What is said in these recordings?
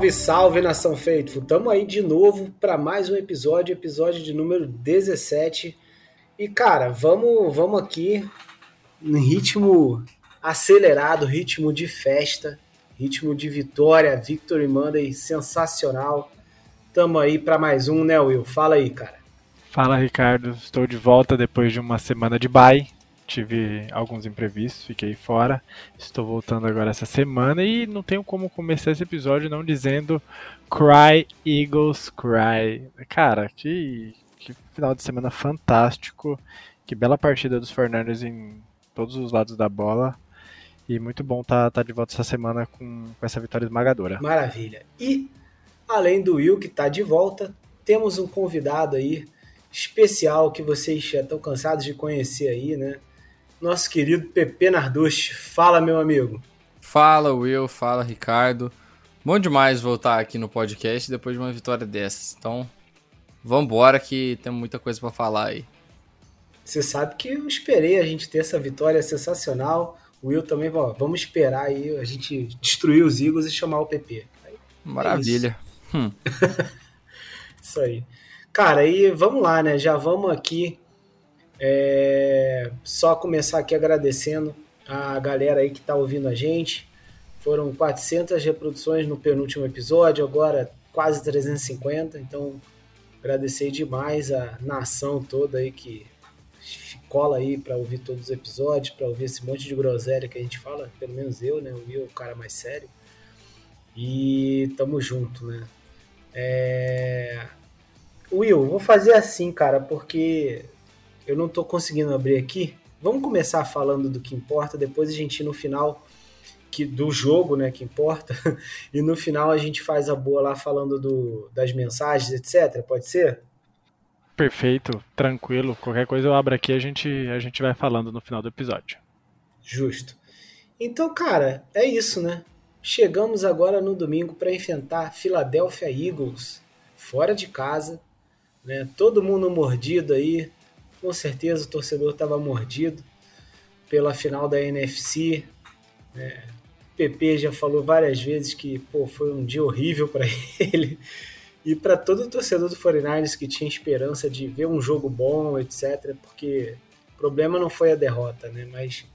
Salve, salve nação Faithful! Tamo aí de novo para mais um episódio, episódio de número 17. E cara, vamos, vamos aqui em ritmo acelerado, ritmo de festa, ritmo de vitória, Victory Monday sensacional. Tamo aí para mais um, né, Will? Fala aí, cara. Fala, Ricardo. Estou de volta depois de uma semana de bye tive alguns imprevistos, fiquei fora. Estou voltando agora essa semana e não tenho como começar esse episódio não dizendo Cry Eagles Cry. Cara, que, que final de semana fantástico. Que bela partida dos Fernandes em todos os lados da bola. E muito bom estar tá, tá de volta essa semana com, com essa vitória esmagadora. Maravilha. E além do Will que está de volta, temos um convidado aí especial que vocês já estão cansados de conhecer aí, né? Nosso querido Pepe Narducci. Fala, meu amigo. Fala, Will. Fala, Ricardo. Bom demais voltar aqui no podcast depois de uma vitória dessas. Então, vambora que temos muita coisa para falar aí. Você sabe que eu esperei a gente ter essa vitória sensacional. O Will também, ó, vamos esperar aí a gente destruir os Eagles e chamar o PP. Maravilha. É isso. Hum. isso aí. Cara, aí vamos lá, né? Já vamos aqui é, só começar aqui agradecendo a galera aí que está ouvindo a gente. Foram 400 reproduções no penúltimo episódio, agora quase 350. Então, agradecer demais a nação toda aí que cola aí para ouvir todos os episódios, para ouvir esse monte de groselha que a gente fala, pelo menos eu, né? O Will é o cara mais sério. E tamo junto, né? É... Will, vou fazer assim, cara, porque eu não estou conseguindo abrir aqui. Vamos começar falando do que importa, depois a gente no final que do jogo, né, que importa, e no final a gente faz a boa lá falando do, das mensagens, etc. Pode ser? Perfeito, tranquilo. Qualquer coisa eu abro aqui, a gente a gente vai falando no final do episódio. Justo. Então, cara, é isso, né? Chegamos agora no domingo para enfrentar Philadelphia Eagles fora de casa, né? Todo mundo mordido aí, com certeza o torcedor estava mordido pela final da NFC. Né? PP já falou várias vezes que pô, foi um dia horrível para ele. E para todo o torcedor do 49ers que tinha esperança de ver um jogo bom, etc. Porque o problema não foi a derrota, né? mas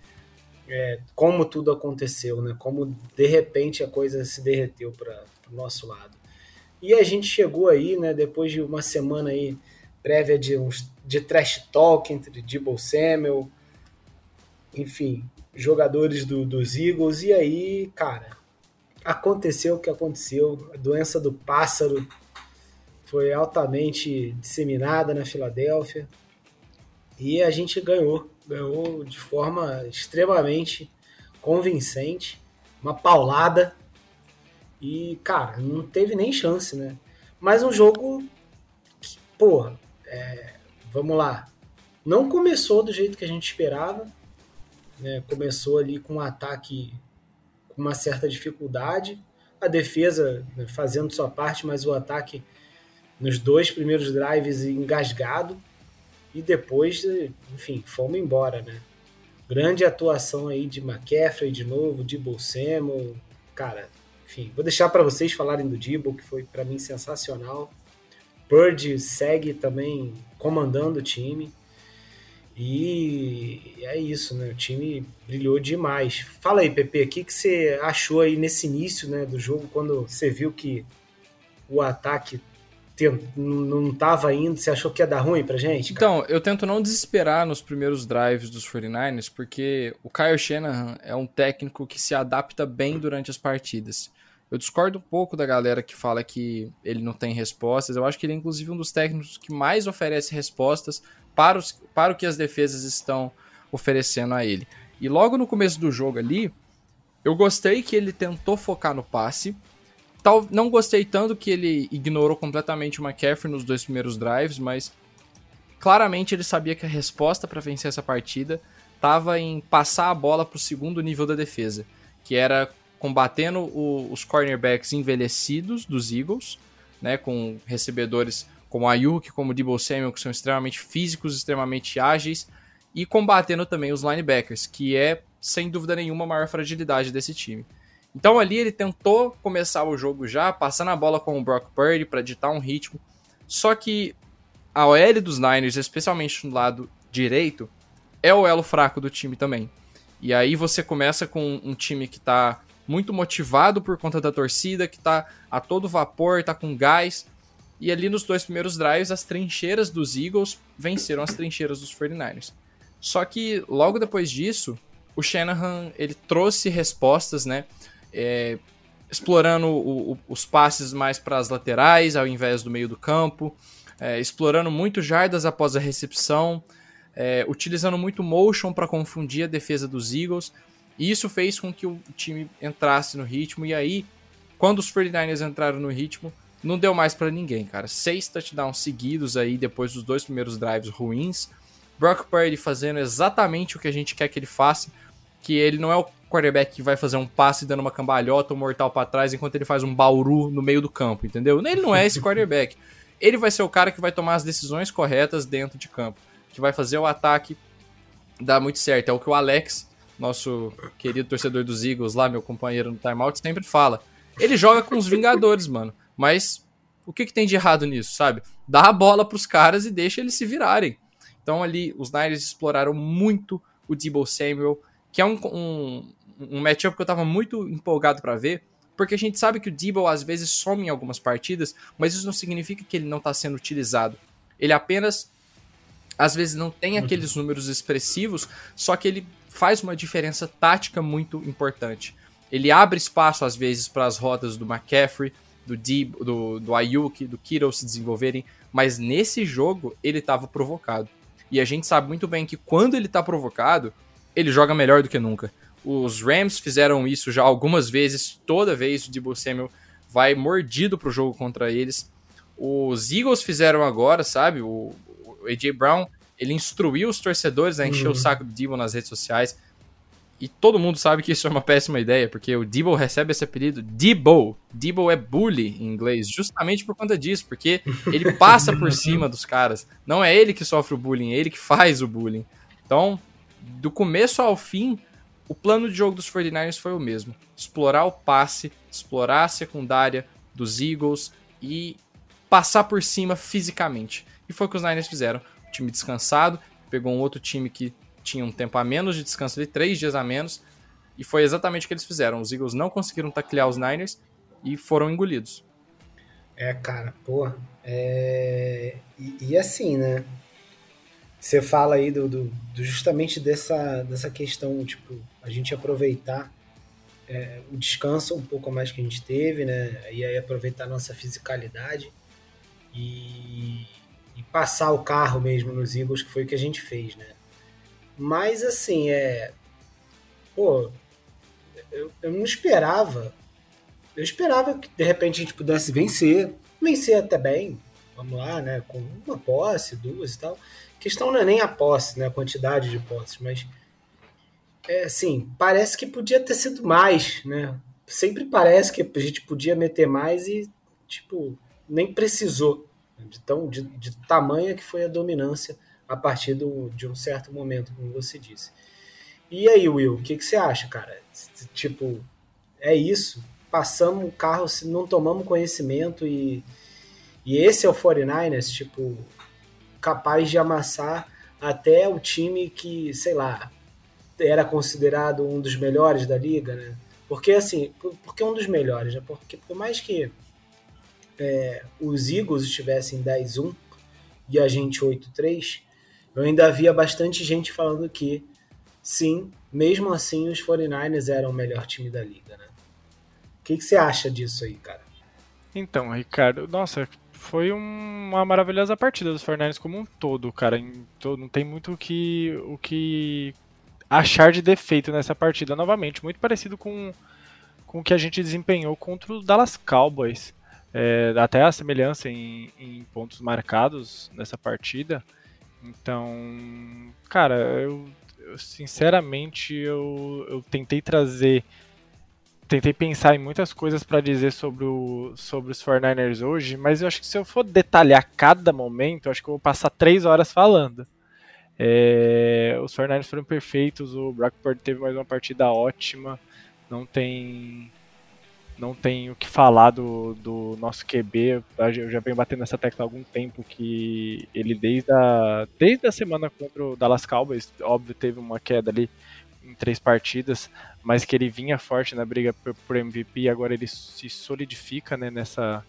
é, como tudo aconteceu, né? como de repente a coisa se derreteu para o nosso lado. E a gente chegou aí, né, depois de uma semana aí prévia de, uns, de trash talk entre Debo Samuel, enfim, jogadores do, dos Eagles. E aí, cara, aconteceu o que aconteceu. A doença do pássaro foi altamente disseminada na Filadélfia. E a gente ganhou. Ganhou de forma extremamente convincente. Uma paulada. E, cara, não teve nem chance, né? Mas um jogo que, porra, é, vamos lá, não começou do jeito que a gente esperava, né? começou ali com um ataque com uma certa dificuldade, a defesa né, fazendo sua parte, mas o ataque nos dois primeiros drives engasgado e depois, enfim, fomos embora, né? Grande atuação aí de McCaffrey de novo, de Bolsemo, cara, enfim, vou deixar para vocês falarem do Dibble, que foi para mim sensacional. Bird segue também comandando o time. E é isso, né? O time brilhou demais. Fala aí, Pepe, o que, que você achou aí nesse início né, do jogo, quando você viu que o ataque não estava indo? Você achou que ia dar ruim pra gente? Cara? Então, eu tento não desesperar nos primeiros drives dos 49ers, porque o Kyle Shanahan é um técnico que se adapta bem durante as partidas. Eu discordo um pouco da galera que fala que ele não tem respostas. Eu acho que ele é, inclusive, um dos técnicos que mais oferece respostas para, os, para o que as defesas estão oferecendo a ele. E logo no começo do jogo ali, eu gostei que ele tentou focar no passe. Tal, não gostei tanto que ele ignorou completamente o McCaffrey nos dois primeiros drives, mas claramente ele sabia que a resposta para vencer essa partida estava em passar a bola para o segundo nível da defesa, que era combatendo o, os cornerbacks envelhecidos dos Eagles, né, com recebedores como Ayuk, como Debo Samuel, que são extremamente físicos, extremamente ágeis, e combatendo também os linebackers, que é, sem dúvida nenhuma, a maior fragilidade desse time. Então ali ele tentou começar o jogo já, passando a bola com o Brock Purdy para ditar um ritmo. Só que a OL dos Niners, especialmente no lado direito, é o elo fraco do time também. E aí você começa com um time que tá muito motivado por conta da torcida, que tá a todo vapor, tá com gás. E ali nos dois primeiros drives, as trincheiras dos Eagles venceram as trincheiras dos 49ers. Só que logo depois disso, o Shanahan ele trouxe respostas, né? É, explorando o, o, os passes mais para as laterais ao invés do meio do campo, é, explorando muito jardas após a recepção, é, utilizando muito motion para confundir a defesa dos Eagles. E isso fez com que o time entrasse no ritmo. E aí, quando os 49ers entraram no ritmo, não deu mais para ninguém, cara. Seis touchdowns seguidos aí depois dos dois primeiros drives ruins. Brock Purdy fazendo exatamente o que a gente quer que ele faça, que ele não é o quarterback que vai fazer um passe dando uma cambalhota, um mortal para trás, enquanto ele faz um bauru no meio do campo, entendeu? Ele não é esse quarterback. Ele vai ser o cara que vai tomar as decisões corretas dentro de campo, que vai fazer o ataque dar muito certo. É o que o Alex, nosso querido torcedor dos Eagles lá, meu companheiro no timeout, sempre fala. Ele joga com os Vingadores, mano. Mas o que, que tem de errado nisso, sabe? Dá a bola pros caras e deixa eles se virarem. Então ali os Niners exploraram muito o Debo Samuel, que é um, um, um matchup que eu tava muito empolgado para ver, porque a gente sabe que o Debo às vezes some em algumas partidas, mas isso não significa que ele não tá sendo utilizado. Ele apenas às vezes não tem uhum. aqueles números expressivos, só que ele faz uma diferença tática muito importante. Ele abre espaço às vezes para as rotas do McCaffrey, do Debo, do, do Ayuk, do Kittle se desenvolverem, mas nesse jogo ele estava provocado. E a gente sabe muito bem que quando ele tá provocado, ele joga melhor do que nunca. Os Rams fizeram isso já algumas vezes, toda vez o Debo Samuel vai mordido pro jogo contra eles. Os Eagles fizeram agora, sabe? O, o AJ Brown, ele instruiu os torcedores a encher uhum. o saco do Debo nas redes sociais. E todo mundo sabe que isso é uma péssima ideia, porque o Debo recebe esse apelido Debo. Debo é bully em inglês, justamente por conta disso, porque ele passa por cima dos caras. Não é ele que sofre o bullying, é ele que faz o bullying. Então, do começo ao fim, o plano de jogo dos 49ers foi o mesmo: explorar o passe, explorar a secundária dos Eagles e passar por cima fisicamente. E foi o que os Niners fizeram. Time descansado, pegou um outro time que tinha um tempo a menos de descanso ali, três dias a menos, e foi exatamente o que eles fizeram. Os Eagles não conseguiram taclear os Niners e foram engolidos. É, cara, pô. É... E, e, assim, né? Você fala aí do, do, do, justamente dessa, dessa questão, tipo, a gente aproveitar é, o descanso um pouco mais que a gente teve, né? E aí aproveitar a nossa fisicalidade e, e passar o carro mesmo nos Eagles, que foi o que a gente fez, né? Mas assim, é. Pô, eu, eu não esperava. Eu esperava que de repente a gente pudesse vencer. Vencer até bem. Vamos lá, né? Com uma posse, duas e tal. A questão não é nem a posse, né? A quantidade de posses, mas. É assim, parece que podia ter sido mais, né? Sempre parece que a gente podia meter mais e, tipo, nem precisou. De, tão, de, de tamanha que foi a dominância a partir do, de um certo momento, como você disse. E aí, Will, o que, que você acha, cara? Tipo, é isso? Passamos o carro, não tomamos conhecimento e, e esse é o 49ers, tipo, capaz de amassar até o time que, sei lá, era considerado um dos melhores da liga, né? Porque assim, porque um dos melhores, né? Porque por mais que é, os Eagles estivessem 10-1 e a gente 8-3, eu ainda havia bastante gente falando que, sim, mesmo assim, os 49ers eram o melhor time da liga, né? O que, que você acha disso aí, cara? Então, Ricardo, nossa, foi uma maravilhosa partida dos 49ers como um todo, cara. Não tem muito o que, o que achar de defeito nessa partida novamente. Muito parecido com, com o que a gente desempenhou contra os Dallas Cowboys. É, até a semelhança em, em pontos marcados nessa partida. Então, cara, eu, eu sinceramente eu, eu tentei trazer tentei pensar em muitas coisas para dizer sobre, o, sobre os 49ers hoje, mas eu acho que se eu for detalhar cada momento, eu acho que eu vou passar três horas falando. É, os 49ers foram perfeitos, o Brock Purdy teve mais uma partida ótima, não tem não tem o que falar do, do nosso QB. Eu já venho batendo nessa tecla há algum tempo que ele desde a, desde a semana contra o Dallas Cowboys, óbvio, teve uma queda ali em três partidas, mas que ele vinha forte na briga por, por MVP e agora ele se solidifica né, nessa,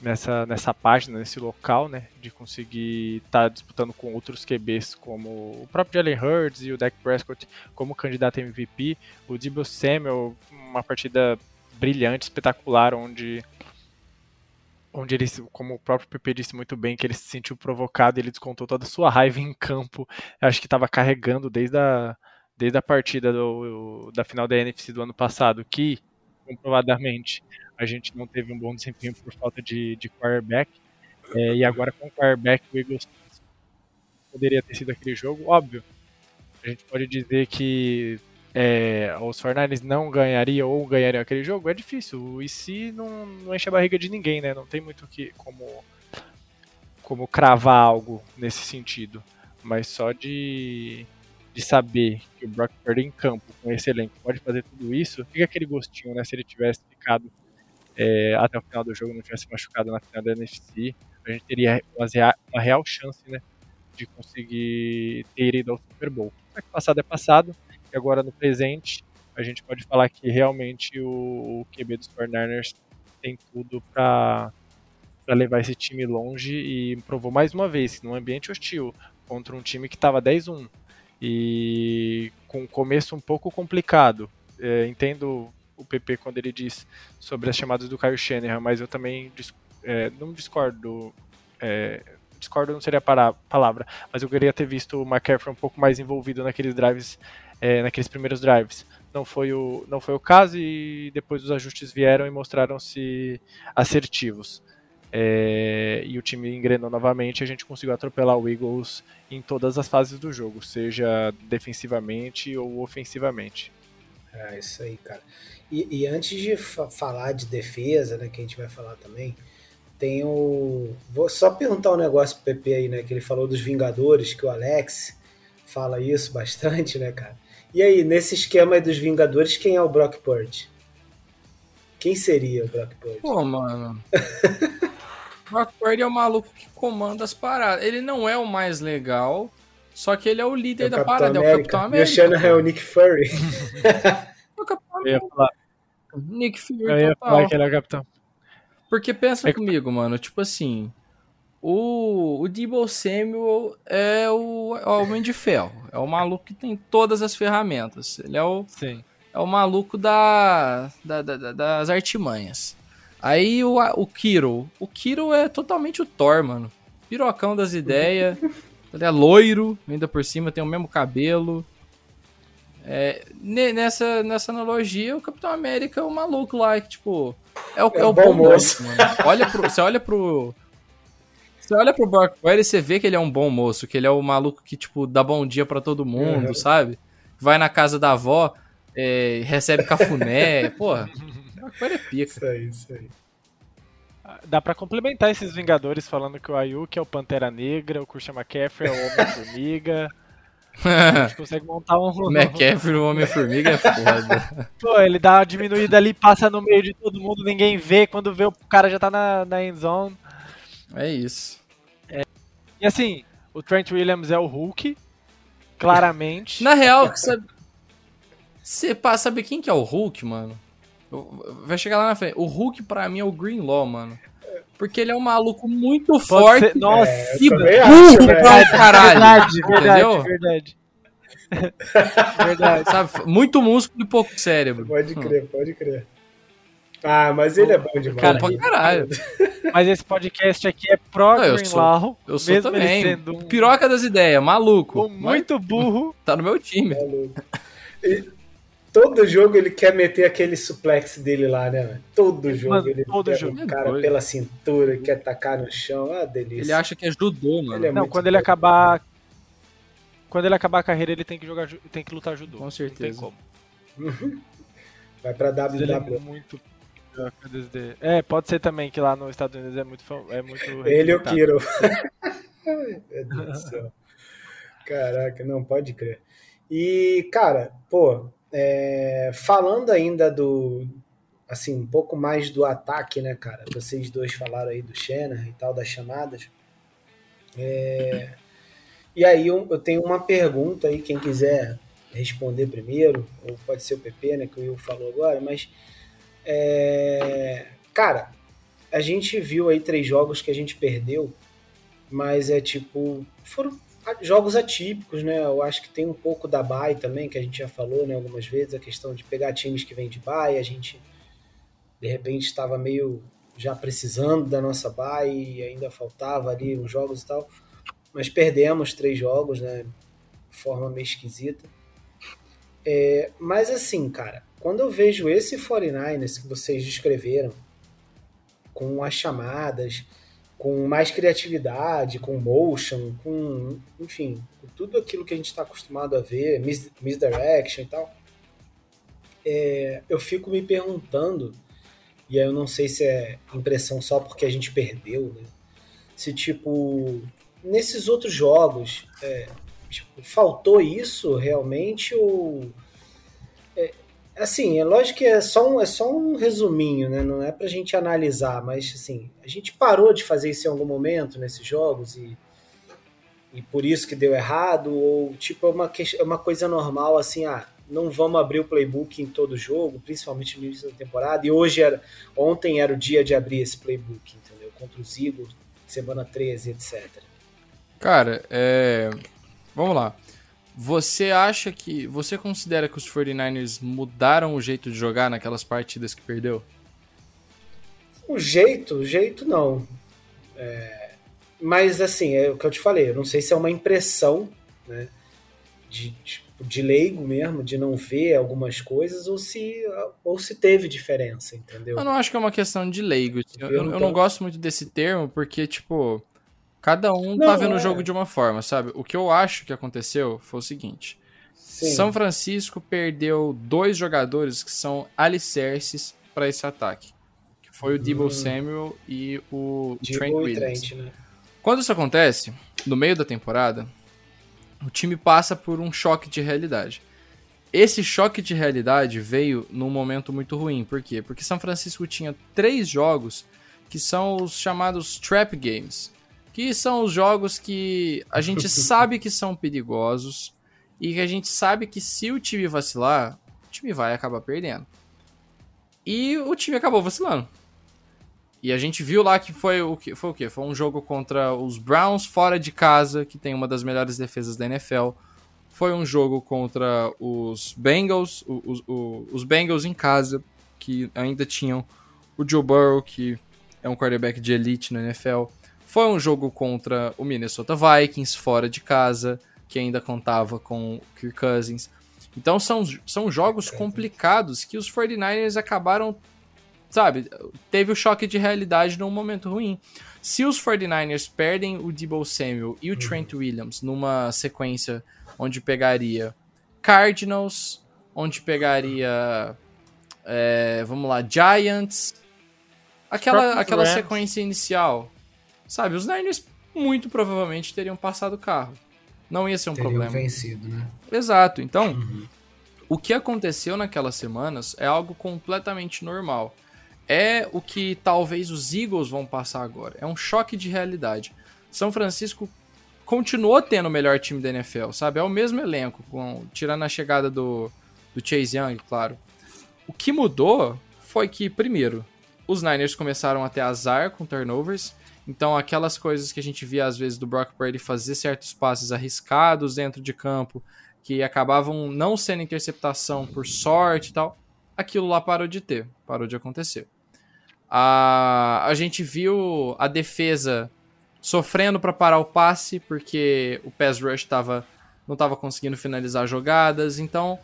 nessa, nessa página, nesse local, né, de conseguir estar tá disputando com outros QBs, como o próprio Jalen Hurts e o Dak Prescott como candidato a MVP, o Debo Samuel, uma partida brilhante, espetacular, onde onde ele, como o próprio PP disse muito bem, que ele se sentiu provocado, ele descontou toda a sua raiva em campo. Eu acho que estava carregando desde a, desde a partida do, da final da NFC do ano passado, que comprovadamente a gente não teve um bom desempenho por falta de, de quarterback. É, e agora com o quarterback, o Eagles poderia ter sido aquele jogo. Óbvio, a gente pode dizer que é, os Fornares não ganhariam ou ganhariam aquele jogo. É difícil. E se não, não enche a barriga de ninguém, né? Não tem muito que como, como cravar algo nesse sentido. Mas só de de saber que o Brock Purdy em campo, com esse elenco, pode fazer tudo isso, fica aquele gostinho, né? Se ele tivesse ficado é, até o final do jogo, não tivesse machucado na final da NFC, a gente teria uma real chance, né? De conseguir ter ido ao Super Bowl. Mas passado é passado, e agora no presente, a gente pode falar que realmente o, o QB dos 49ers tem tudo para levar esse time longe e provou mais uma vez que num ambiente hostil contra um time que estava 10-1 e com um começo um pouco complicado. É, entendo o PP quando ele diz sobre as chamadas do Kyle Shanahan, mas eu também é, não discordo. É, discordo não seria a palavra, mas eu queria ter visto o McCaffrey um pouco mais envolvido naqueles drives, é, naqueles primeiros drives. Não foi, o, não foi o caso e depois os ajustes vieram e mostraram-se assertivos é, e o time engrenou novamente, a gente conseguiu atropelar o Eagles em todas as fases do jogo, seja defensivamente ou ofensivamente. É isso aí, cara. E, e antes de fa falar de defesa, né, que a gente vai falar também, tem o. Vou só perguntar um negócio pro PP aí, né? Que ele falou dos Vingadores, que o Alex fala isso bastante, né, cara? E aí, nesse esquema aí dos Vingadores, quem é o Brock Purdy? Quem seria o Brock Purdy? Pô, mano. Brock Purdy é o maluco que comanda as paradas. Ele não é o mais legal, só que ele é o líder é o da Capitão parada, América. é o Capitão América. Mexendo é o Nick Fury. é o Capitão América. Nick Fury Eu ia total. falar que ele é o Capitão. Porque pensa é comigo, mano, tipo assim, o, o Debo Samuel é o, é o Homem de Ferro. É o maluco que tem todas as ferramentas. Ele é o, Sim. É o maluco da, da, da das artimanhas. Aí o, o Kiro. O Kiro é totalmente o Thor, mano. Pirocão das ideias. ele é loiro, ainda por cima, tem o mesmo cabelo. É, nessa, nessa analogia, o Capitão América é o maluco lá, que, tipo, é o, é, é o bom moço, mano. Olha pro, você olha pro. Você olha pro Brock Purdy e você vê que ele é um bom moço, que ele é o maluco que, tipo, dá bom dia para todo mundo, uhum. sabe? Vai na casa da avó, é, recebe cafuné, porra. Agora é pica. Isso aí, isso aí. Dá pra complementar esses Vingadores falando que o Ayuk é o Pantera Negra, o Christian McCaffrey é o Homem-Formiga. a gente consegue montar um. McCaffrey, o Homem-Formiga é foda. Pô, ele dá uma diminuída ali, passa no meio de todo mundo, ninguém vê. Quando vê, o cara já tá na, na end zone. É isso. É. E assim, o Trent Williams é o Hulk, claramente. Na real, sabe, você sabe quem que é o Hulk, mano? Vai chegar lá na frente. O Hulk, pra mim, é o Greenlaw, mano. Porque ele é um maluco muito Pode forte. Ser... Nossa, é, que burro pra caralho. Verdade, entendeu? verdade. verdade. Sabe? Muito músculo e pouco cérebro. Pode crer, hum. pode crer. Ah, mas ele é bom demais. Cara, pra caralho. Mas esse podcast aqui é pro Não, eu Greenlaw. Eu sou também. Um... Piroca das ideias, maluco. muito burro. Tá no meu time. Maluco. E, todo jogo ele quer meter aquele suplex dele lá, né? Todo jogo mano, ele todo jogo. o cara pela cintura, quer tacar no chão, ah, delícia. Ele acha que é judô, mano. Ele é não, quando ele acabar quando ele acabar a carreira, ele tem que jogar, tem que lutar judô. Com certeza. Não tem como. Vai pra WWE. Ele é muito é, pode ser também que lá nos Estados Unidos é muito é muito Ele e o Kiro. Meu Deus do céu. Caraca, não pode crer. E, cara, pô, é, falando ainda do, assim, um pouco mais do ataque, né, cara? Vocês dois falaram aí do Shannon e tal, das chamadas. É... E aí eu, eu, tenho uma pergunta aí, quem quiser responder primeiro, ou pode ser o PP, né, que o Will falou agora, mas é... cara, a gente viu aí três jogos que a gente perdeu, mas é tipo, foram jogos atípicos, né? Eu acho que tem um pouco da bye também, que a gente já falou, né, algumas vezes, a questão de pegar times que vêm de bye, a gente de repente estava meio já precisando da nossa bye e ainda faltava ali uns jogos e tal. Mas perdemos três jogos, né? De forma meio esquisita. É, mas assim, cara, quando eu vejo esse 49ers que vocês descreveram, com as chamadas, com mais criatividade, com motion, com, enfim, com tudo aquilo que a gente está acostumado a ver, mis misdirection e tal, é, eu fico me perguntando e aí eu não sei se é impressão só porque a gente perdeu, né? Se, tipo, nesses outros jogos, é, tipo, faltou isso realmente ou... Assim, é lógico que é só, um, é só um resuminho, né? Não é pra gente analisar, mas, assim, a gente parou de fazer isso em algum momento nesses jogos e e por isso que deu errado, ou tipo, é uma, é uma coisa normal, assim, ah, não vamos abrir o playbook em todo jogo, principalmente no início da temporada. E hoje era, ontem era o dia de abrir esse playbook, entendeu? Contra os Eagles, semana 13, etc. Cara, é... vamos lá. Você acha que. Você considera que os 49ers mudaram o jeito de jogar naquelas partidas que perdeu? O jeito, o jeito não. É... Mas assim, é o que eu te falei, eu não sei se é uma impressão, né? De, de de leigo mesmo, de não ver algumas coisas, ou se, ou se teve diferença, entendeu? Eu não acho que é uma questão de leigo. Eu, eu, eu não gosto muito desse termo, porque, tipo, cada um não, tá vendo é. o jogo de uma forma, sabe? O que eu acho que aconteceu foi o seguinte. Sim. São Francisco perdeu dois jogadores que são alicerces para esse ataque. Que foi o Debo hum. Samuel e o Debo Trent Williams. Trent, né? Quando isso acontece, no meio da temporada, o time passa por um choque de realidade. Esse choque de realidade veio num momento muito ruim. Por quê? Porque São Francisco tinha três jogos que são os chamados trap games, que são os jogos que a gente sabe que são perigosos e que a gente sabe que se o time vacilar, o time vai acabar perdendo. E o time acabou vacilando. E a gente viu lá que foi o que foi o quê? Foi um jogo contra os Browns fora de casa, que tem uma das melhores defesas da NFL. Foi um jogo contra os Bengals, os, os, os Bengals em casa, que ainda tinham o Joe Burrow, que é um quarterback de elite na NFL. Foi um jogo contra o Minnesota Vikings fora de casa, que ainda contava com o Kirk Cousins. Então são, são jogos complicados que os 49ers acabaram sabe, teve o choque de realidade num momento ruim. Se os 49ers perdem o Debo Samuel e o Trent Williams numa sequência onde pegaria Cardinals, onde pegaria, é, vamos lá, Giants, aquela, aquela sequência inicial, sabe, os Niners muito provavelmente teriam passado o carro. Não ia ser um teriam problema. vencido, né? Exato. Então, uhum. o que aconteceu naquelas semanas é algo completamente normal é o que talvez os Eagles vão passar agora. É um choque de realidade. São Francisco continuou tendo o melhor time da NFL, sabe? É o mesmo elenco, com, tirando a chegada do, do Chase Young, claro. O que mudou foi que, primeiro, os Niners começaram a ter azar com turnovers. Então, aquelas coisas que a gente via às vezes do Brock Purdy fazer certos passes arriscados dentro de campo, que acabavam não sendo interceptação por sorte e tal, aquilo lá parou de ter, parou de acontecer. A, a gente viu a defesa sofrendo para parar o passe, porque o pass rush tava, não estava conseguindo finalizar jogadas. Então,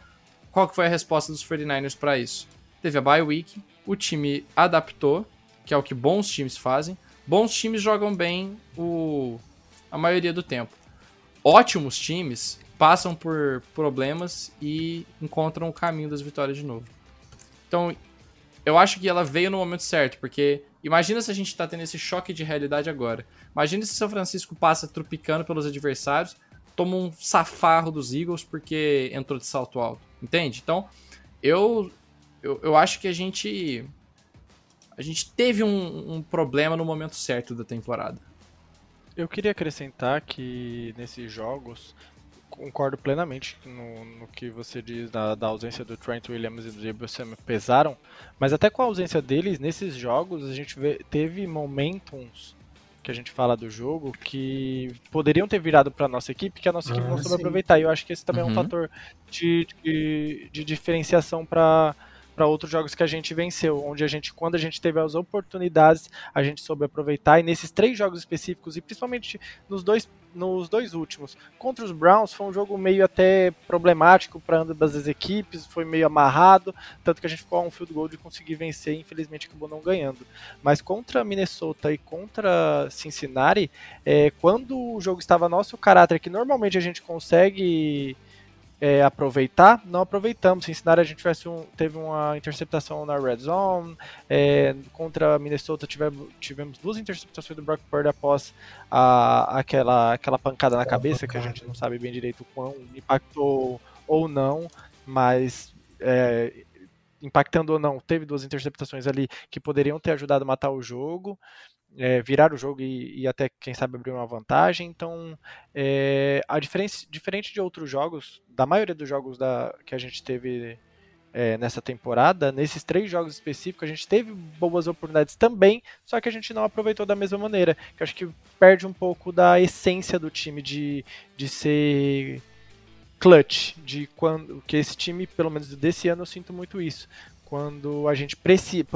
qual que foi a resposta dos 49ers para isso? Teve a bye week, o time adaptou, que é o que bons times fazem. Bons times jogam bem o, a maioria do tempo. Ótimos times passam por problemas e encontram o caminho das vitórias de novo. Então, eu acho que ela veio no momento certo, porque imagina se a gente tá tendo esse choque de realidade agora. Imagina se São Francisco passa tropicando pelos adversários, toma um safarro dos Eagles porque entrou de salto alto, entende? Então, eu eu, eu acho que a gente. A gente teve um, um problema no momento certo da temporada. Eu queria acrescentar que nesses jogos concordo plenamente no, no que você diz da, da, ausência do Trent Williams e do Debo pesaram, mas até com a ausência deles, nesses jogos a gente vê, teve momentums que a gente fala do jogo que poderiam ter virado para nossa equipe que a nossa equipe ah, não soube aproveitar. E eu acho que esse também uhum. é um uhum. fator de, de, de diferenciação para para outros jogos que a gente venceu, onde a gente, quando a gente teve as oportunidades, a gente soube aproveitar. E nesses três jogos específicos, e principalmente nos dois, nos dois últimos, contra os Browns, foi um jogo meio até problemático para ambas as equipes, foi meio amarrado, tanto que a gente ficou a um field goal de conseguir vencer, e infelizmente acabou não ganhando. Mas contra Minnesota e contra Cincinnati, é, quando o jogo estava nosso caráter, que normalmente a gente consegue é, aproveitar, não aproveitamos. Cincinnati a gente tivesse um, teve uma interceptação na red zone, é, contra Minnesota tivemos, tivemos duas interceptações do Brock Purdy após a, aquela, aquela pancada na cabeça, que a gente não sabe bem direito quão impactou ou não, mas é, impactando ou não, teve duas interceptações ali que poderiam ter ajudado a matar o jogo é, virar o jogo e, e, até, quem sabe, abrir uma vantagem. Então, é, a diferença, diferente de outros jogos, da maioria dos jogos da, que a gente teve é, nessa temporada, nesses três jogos específicos, a gente teve boas oportunidades também, só que a gente não aproveitou da mesma maneira. Que acho que perde um pouco da essência do time de, de ser clutch, de quando que esse time, pelo menos desse ano, eu sinto muito isso quando a gente precisa.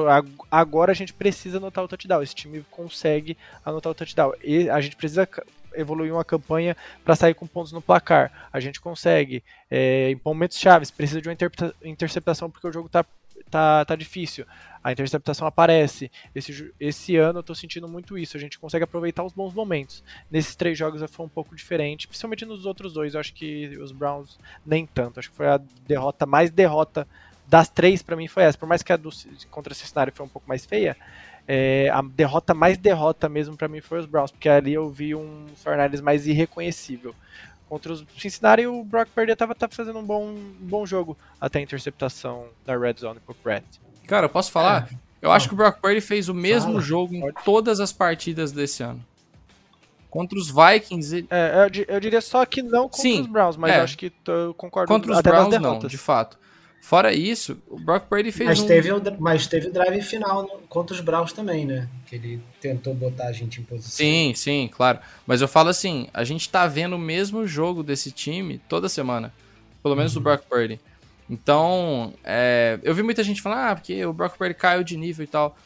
Agora a gente precisa anotar o touchdown. Esse time consegue anotar o touchdown. E a gente precisa evoluir uma campanha para sair com pontos no placar. A gente consegue. É, em momentos chaves, precisa de uma interceptação porque o jogo tá, tá, tá difícil. A interceptação aparece. Esse, esse ano eu tô sentindo muito isso. A gente consegue aproveitar os bons momentos. Nesses três jogos foi um pouco diferente, principalmente nos outros dois. Eu acho que os Browns nem tanto. Acho que foi a derrota mais derrota das três, para mim, foi essa. Por mais que a do, contra esse cenário foi um pouco mais feia, é, a derrota mais derrota mesmo para mim foi os Browns, porque ali eu vi um Fernandes mais irreconhecível. Contra os Cincinnati, o Brock Purdy estava tava fazendo um bom, um bom jogo até a interceptação da Red Zone pro Brett. Cara, eu posso falar? É. Eu acho que o Brock Purdy fez o mesmo Fala, jogo em pode. todas as partidas desse ano. Contra os Vikings. Ele... É, eu, eu, diria só que não contra Sim, os Browns, mas é. acho que eu concordo Contra os Browns, não, de fato. Fora isso, o Brock Purdy fez mas um... Teve o, mas teve o drive final contra os Browns também, né? Que ele tentou botar a gente em posição. Sim, sim, claro. Mas eu falo assim, a gente tá vendo o mesmo jogo desse time toda semana. Pelo menos uhum. do Brock Purdy. Então, é, eu vi muita gente falar, ah, porque o Brock Purdy caiu de nível e tal.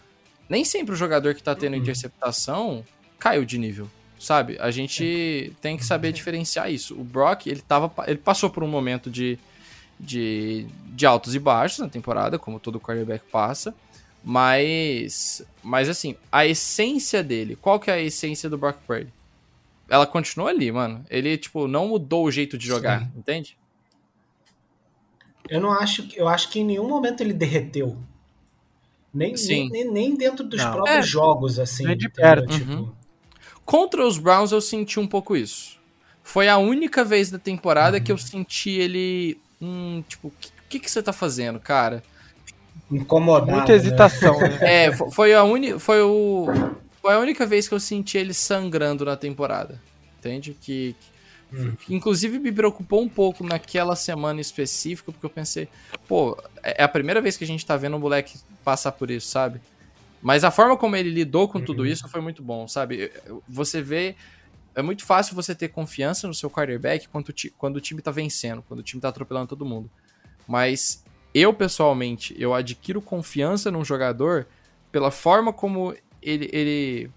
Nem sempre o jogador que tá tendo uhum. interceptação caiu de nível, sabe? A gente tem que saber diferenciar isso. O Brock, ele, tava, ele passou por um momento de de, de altos e baixos na temporada, como todo quarterback passa. Mas, mas assim, a essência dele, qual que é a essência do Brock Purdy? Ela continua ali, mano. Ele, tipo, não mudou o jeito de jogar, Sim. entende? Eu não acho, eu acho que em nenhum momento ele derreteu. Nem, nem, nem, dentro dos não. próprios é, jogos, assim. É de perto. Tipo... Uhum. Contra os Browns eu senti um pouco isso. Foi a única vez da temporada uhum. que eu senti ele hum, tipo, o que, que você tá fazendo, cara? Incomodado. Muita né? hesitação, né? É, foi a, uni, foi, o, foi a única vez que eu senti ele sangrando na temporada. Entende? Que, que hum. inclusive me preocupou um pouco naquela semana específica, porque eu pensei, pô, é, é a primeira vez que a gente tá vendo um moleque passar por isso, sabe? Mas a forma como ele lidou com uhum. tudo isso foi muito bom, sabe? Você vê é muito fácil você ter confiança no seu quarterback quando, quando o time tá vencendo, quando o time tá atropelando todo mundo. Mas eu, pessoalmente, eu adquiro confiança num jogador pela forma como ele, ele,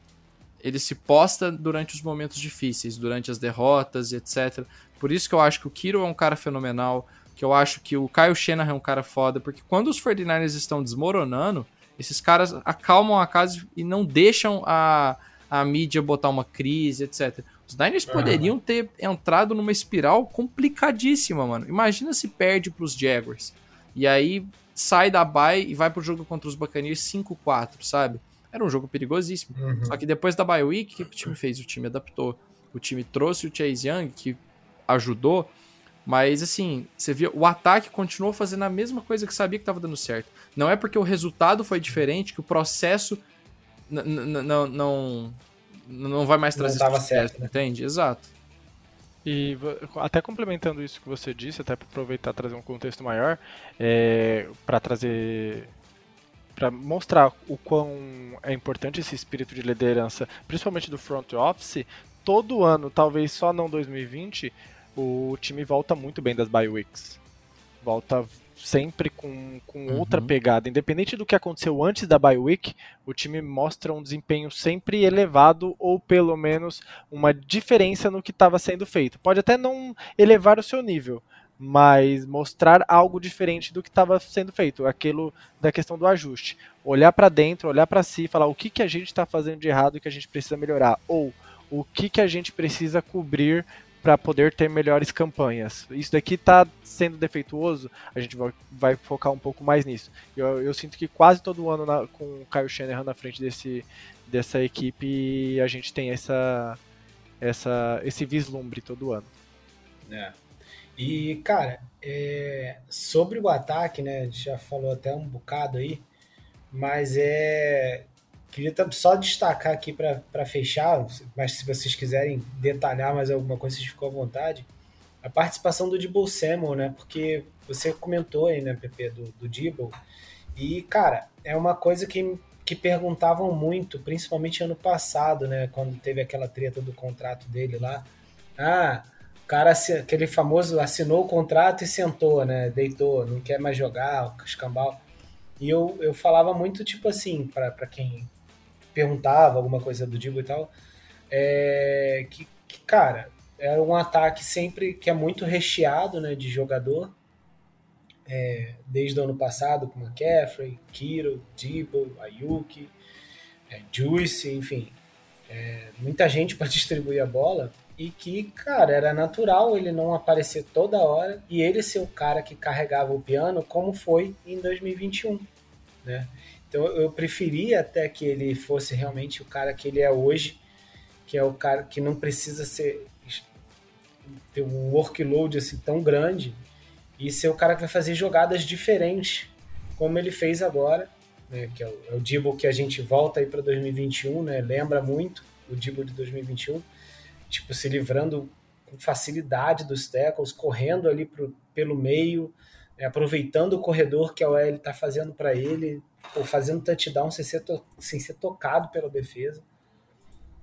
ele se posta durante os momentos difíceis, durante as derrotas, etc. Por isso que eu acho que o Kiro é um cara fenomenal, que eu acho que o Kyle Shanahan é um cara foda, porque quando os 49ers estão desmoronando, esses caras acalmam a casa e não deixam a a mídia botar uma crise, etc. Os Niners uhum. poderiam ter entrado numa espiral complicadíssima, mano. Imagina se perde pros Jaguars. E aí sai da bye e vai pro jogo contra os Buccaneers 5-4, sabe? Era um jogo perigosíssimo. Uhum. Só que depois da bye week, o que o time fez? O time adaptou. O time trouxe o Chase Young, que ajudou. Mas assim, você viu, o ataque continuou fazendo a mesma coisa que sabia que estava dando certo. Não é porque o resultado foi diferente que o processo não não não vai mais trazer não certo, né? entende? Exato. E até complementando isso que você disse, até para aproveitar trazer um contexto maior, é, para trazer para mostrar o quão é importante esse espírito de liderança, principalmente do front office, todo ano, talvez só não 2020, o time volta muito bem das bye weeks. Volta sempre com, com uhum. outra pegada. Independente do que aconteceu antes da bye week, o time mostra um desempenho sempre elevado ou pelo menos uma diferença no que estava sendo feito. Pode até não elevar o seu nível, mas mostrar algo diferente do que estava sendo feito, aquilo da questão do ajuste. Olhar para dentro, olhar para si, falar o que, que a gente está fazendo de errado e que a gente precisa melhorar, ou o que, que a gente precisa cobrir para poder ter melhores campanhas. Isso daqui está sendo defeituoso, a gente vai, vai, focar um pouco mais nisso. Eu, eu sinto que quase todo ano na, com o Kyle Shanahan na frente desse, dessa equipe a gente tem essa, essa, esse vislumbre todo ano. É. E, cara, é, sobre o ataque, né, a gente já falou até um bocado aí, mas é Queria só destacar aqui para fechar, mas se vocês quiserem detalhar mais alguma coisa, vocês ficam à vontade. A participação do Dibble Samuel, né? Porque você comentou aí, né, PP, do, do Dibble. E, cara, é uma coisa que, que perguntavam muito, principalmente ano passado, né? Quando teve aquela treta do contrato dele lá. Ah, o cara, aquele famoso, assinou o contrato e sentou, né? Deitou, não quer mais jogar, o escambau. E eu, eu falava muito, tipo assim, para quem perguntava alguma coisa do Dibo e tal, é, que, que, cara, era um ataque sempre que é muito recheado né, de jogador, é, desde o ano passado com McCaffrey, Kiro, Debo, Ayuki, é, Juice, enfim, é, muita gente para distribuir a bola e que, cara, era natural ele não aparecer toda hora e ele ser o cara que carregava o piano como foi em 2021, né? Então eu preferia até que ele fosse realmente o cara que ele é hoje, que é o cara que não precisa ser ter um workload assim tão grande e ser o cara que vai fazer jogadas diferentes, como ele fez agora, né, que é o, é o Dibble que a gente volta aí para 2021, né, lembra muito o Dibble de 2021, tipo se livrando com facilidade dos tackles, correndo ali pro, pelo meio, né, aproveitando o corredor que a OL está fazendo para ele, ou fazendo touchdown sem ser, sem ser tocado pela defesa.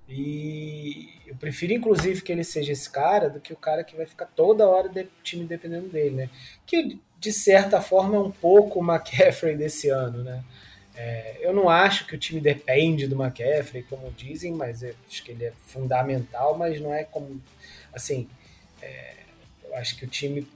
E eu prefiro, inclusive, que ele seja esse cara do que o cara que vai ficar toda hora de time dependendo dele, né? Que, de certa forma, é um pouco o McCaffrey desse ano, né? É, eu não acho que o time depende do McCaffrey, como dizem, mas acho que ele é fundamental, mas não é como... Assim, é, eu acho que o time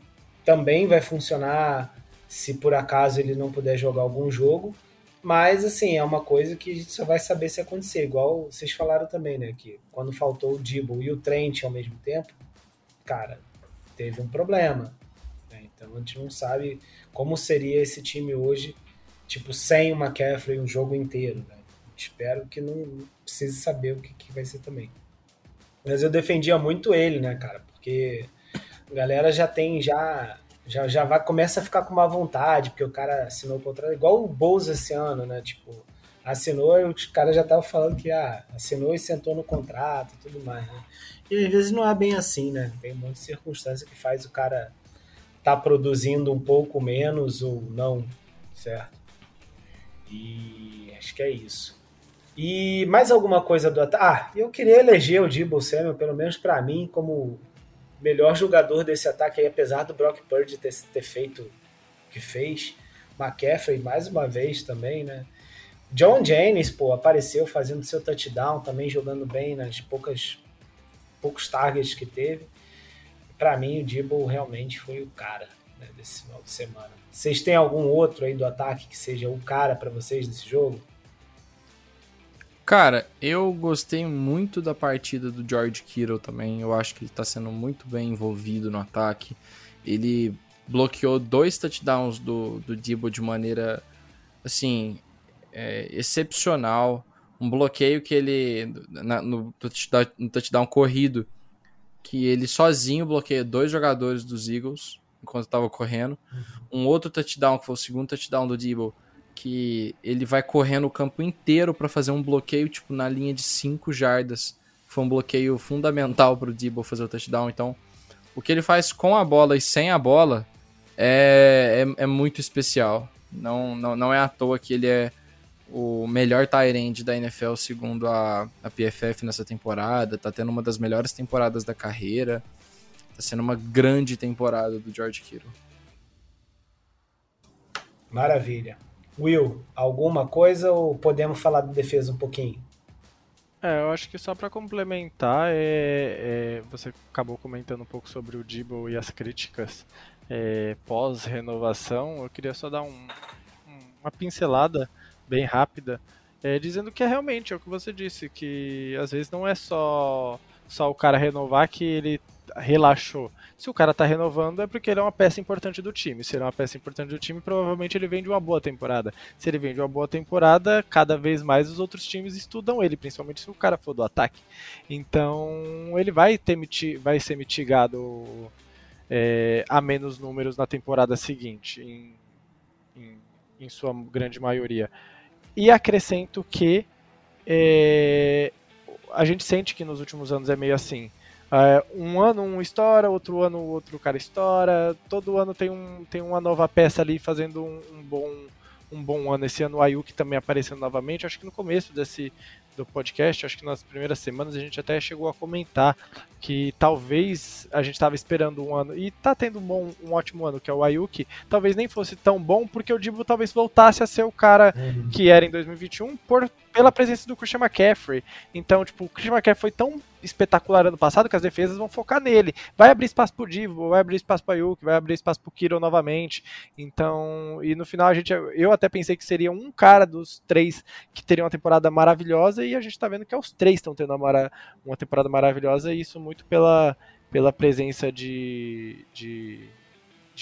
também vai funcionar se por acaso ele não puder jogar algum jogo, mas, assim, é uma coisa que a gente só vai saber se acontecer. Igual vocês falaram também, né? Que quando faltou o Dibble e o Trent ao mesmo tempo, cara, teve um problema. Né? Então a gente não sabe como seria esse time hoje, tipo, sem o McCaffrey um jogo inteiro. Né? Espero que não precise saber o que, que vai ser também. Mas eu defendia muito ele, né, cara? Porque a galera já tem já já, já vai, começa a ficar com uma vontade, porque o cara assinou o contrato, igual o Bowles esse ano, né? Tipo, assinou e os caras já estavam falando que ah, assinou e sentou no contrato e tudo mais, né? E às vezes não é bem assim, né? Tem um monte de circunstância que faz o cara tá produzindo um pouco menos ou não, certo? E acho que é isso. E mais alguma coisa do Ah, eu queria eleger o Debo Samuel, pelo menos para mim, como melhor jogador desse ataque aí, apesar do Brock Purdy ter, ter feito o que fez. McCaffrey mais uma vez também, né? John Jennings, pô, apareceu fazendo seu touchdown, também jogando bem nas poucas poucos targets que teve. Para mim, o Dibble realmente foi o cara né, desse final de semana. Vocês têm algum outro aí do ataque que seja o cara para vocês desse jogo? Cara, eu gostei muito da partida do George Kittle também. Eu acho que ele tá sendo muito bem envolvido no ataque. Ele bloqueou dois touchdowns do, do Debo de maneira, assim, é, excepcional. Um bloqueio que ele, na, no, touchdown, no touchdown corrido, que ele sozinho bloqueia dois jogadores dos Eagles enquanto estava correndo. Uhum. Um outro touchdown, que foi o segundo touchdown do Debo, que ele vai correndo o campo inteiro para fazer um bloqueio, tipo, na linha de 5 jardas. Foi um bloqueio fundamental para o Debo fazer o touchdown. Então, o que ele faz com a bola e sem a bola é, é, é muito especial. Não, não, não é à toa que ele é o melhor tight da NFL segundo a, a PFF nessa temporada. Tá tendo uma das melhores temporadas da carreira. Tá sendo uma grande temporada do George Kittle. Maravilha. Will, alguma coisa ou podemos falar de defesa um pouquinho? É, eu acho que só para complementar, é, é, você acabou comentando um pouco sobre o Dibble e as críticas é, pós-renovação. Eu queria só dar um, uma pincelada bem rápida, é, dizendo que é realmente é o que você disse, que às vezes não é só, só o cara renovar que ele relaxou. Se o cara tá renovando é porque ele é uma peça importante do time. Se ele é uma peça importante do time, provavelmente ele vem de uma boa temporada. Se ele vem de uma boa temporada, cada vez mais os outros times estudam ele, principalmente se o cara for do ataque. Então ele vai, ter, vai ser mitigado é, a menos números na temporada seguinte, em, em, em sua grande maioria. E acrescento que é, a gente sente que nos últimos anos é meio assim. É, um ano um estoura, outro ano outro cara estoura. Todo ano tem, um, tem uma nova peça ali fazendo um, um bom um bom ano. Esse ano o Ayuk também aparecendo novamente. Acho que no começo desse do podcast, acho que nas primeiras semanas a gente até chegou a comentar que talvez a gente estava esperando um ano e tá tendo um, bom, um ótimo ano, que é o Ayuki, talvez nem fosse tão bom porque o Dibo talvez voltasse a ser o cara uhum. que era em 2021 por, pela presença do Christian McCaffrey. Então, tipo, o Christian McCaffrey foi tão espetacular ano passado que as defesas vão focar nele. Vai abrir espaço pro Divo, vai abrir espaço pro Ayuk, vai abrir espaço pro Kiro novamente. Então, e no final a gente, eu até pensei que seria um cara dos três que teria uma temporada maravilhosa e a gente tá vendo que é os três estão tendo uma, uma temporada maravilhosa e isso muito pela, pela presença de, de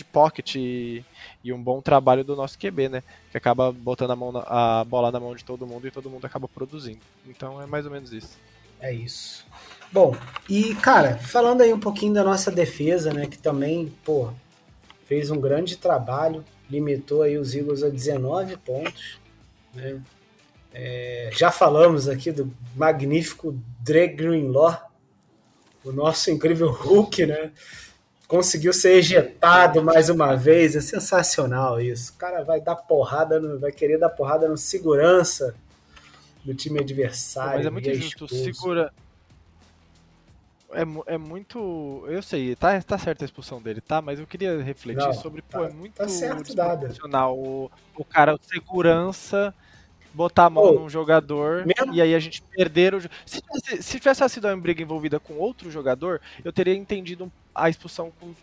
de pocket e, e, um bom trabalho do nosso QB, né? Que acaba botando a, mão na, a bola na mão de todo mundo e todo mundo acaba produzindo. Então é mais ou menos isso. É isso. Bom, e cara, falando aí um pouquinho da nossa defesa, né, que também, pô, fez um grande trabalho, limitou aí os Eagles a 19 pontos, né? É, já falamos aqui do magnífico Dre Greenlaw, o nosso incrível Hulk, né? Conseguiu ser ejetado mais uma vez, é sensacional isso. O cara vai dar porrada, no, vai querer dar porrada no segurança do time adversário. Mas é muito justo, segura. É, é muito. Eu sei, tá, tá certa a expulsão dele, tá? Mas eu queria refletir Não, sobre, tá, pô, é muito tá certo dada. O, o cara, o segurança, botar a mão oh, num jogador mesmo? e aí a gente perder o. Se, se, se tivesse sido uma briga envolvida com outro jogador, eu teria entendido a expulsão com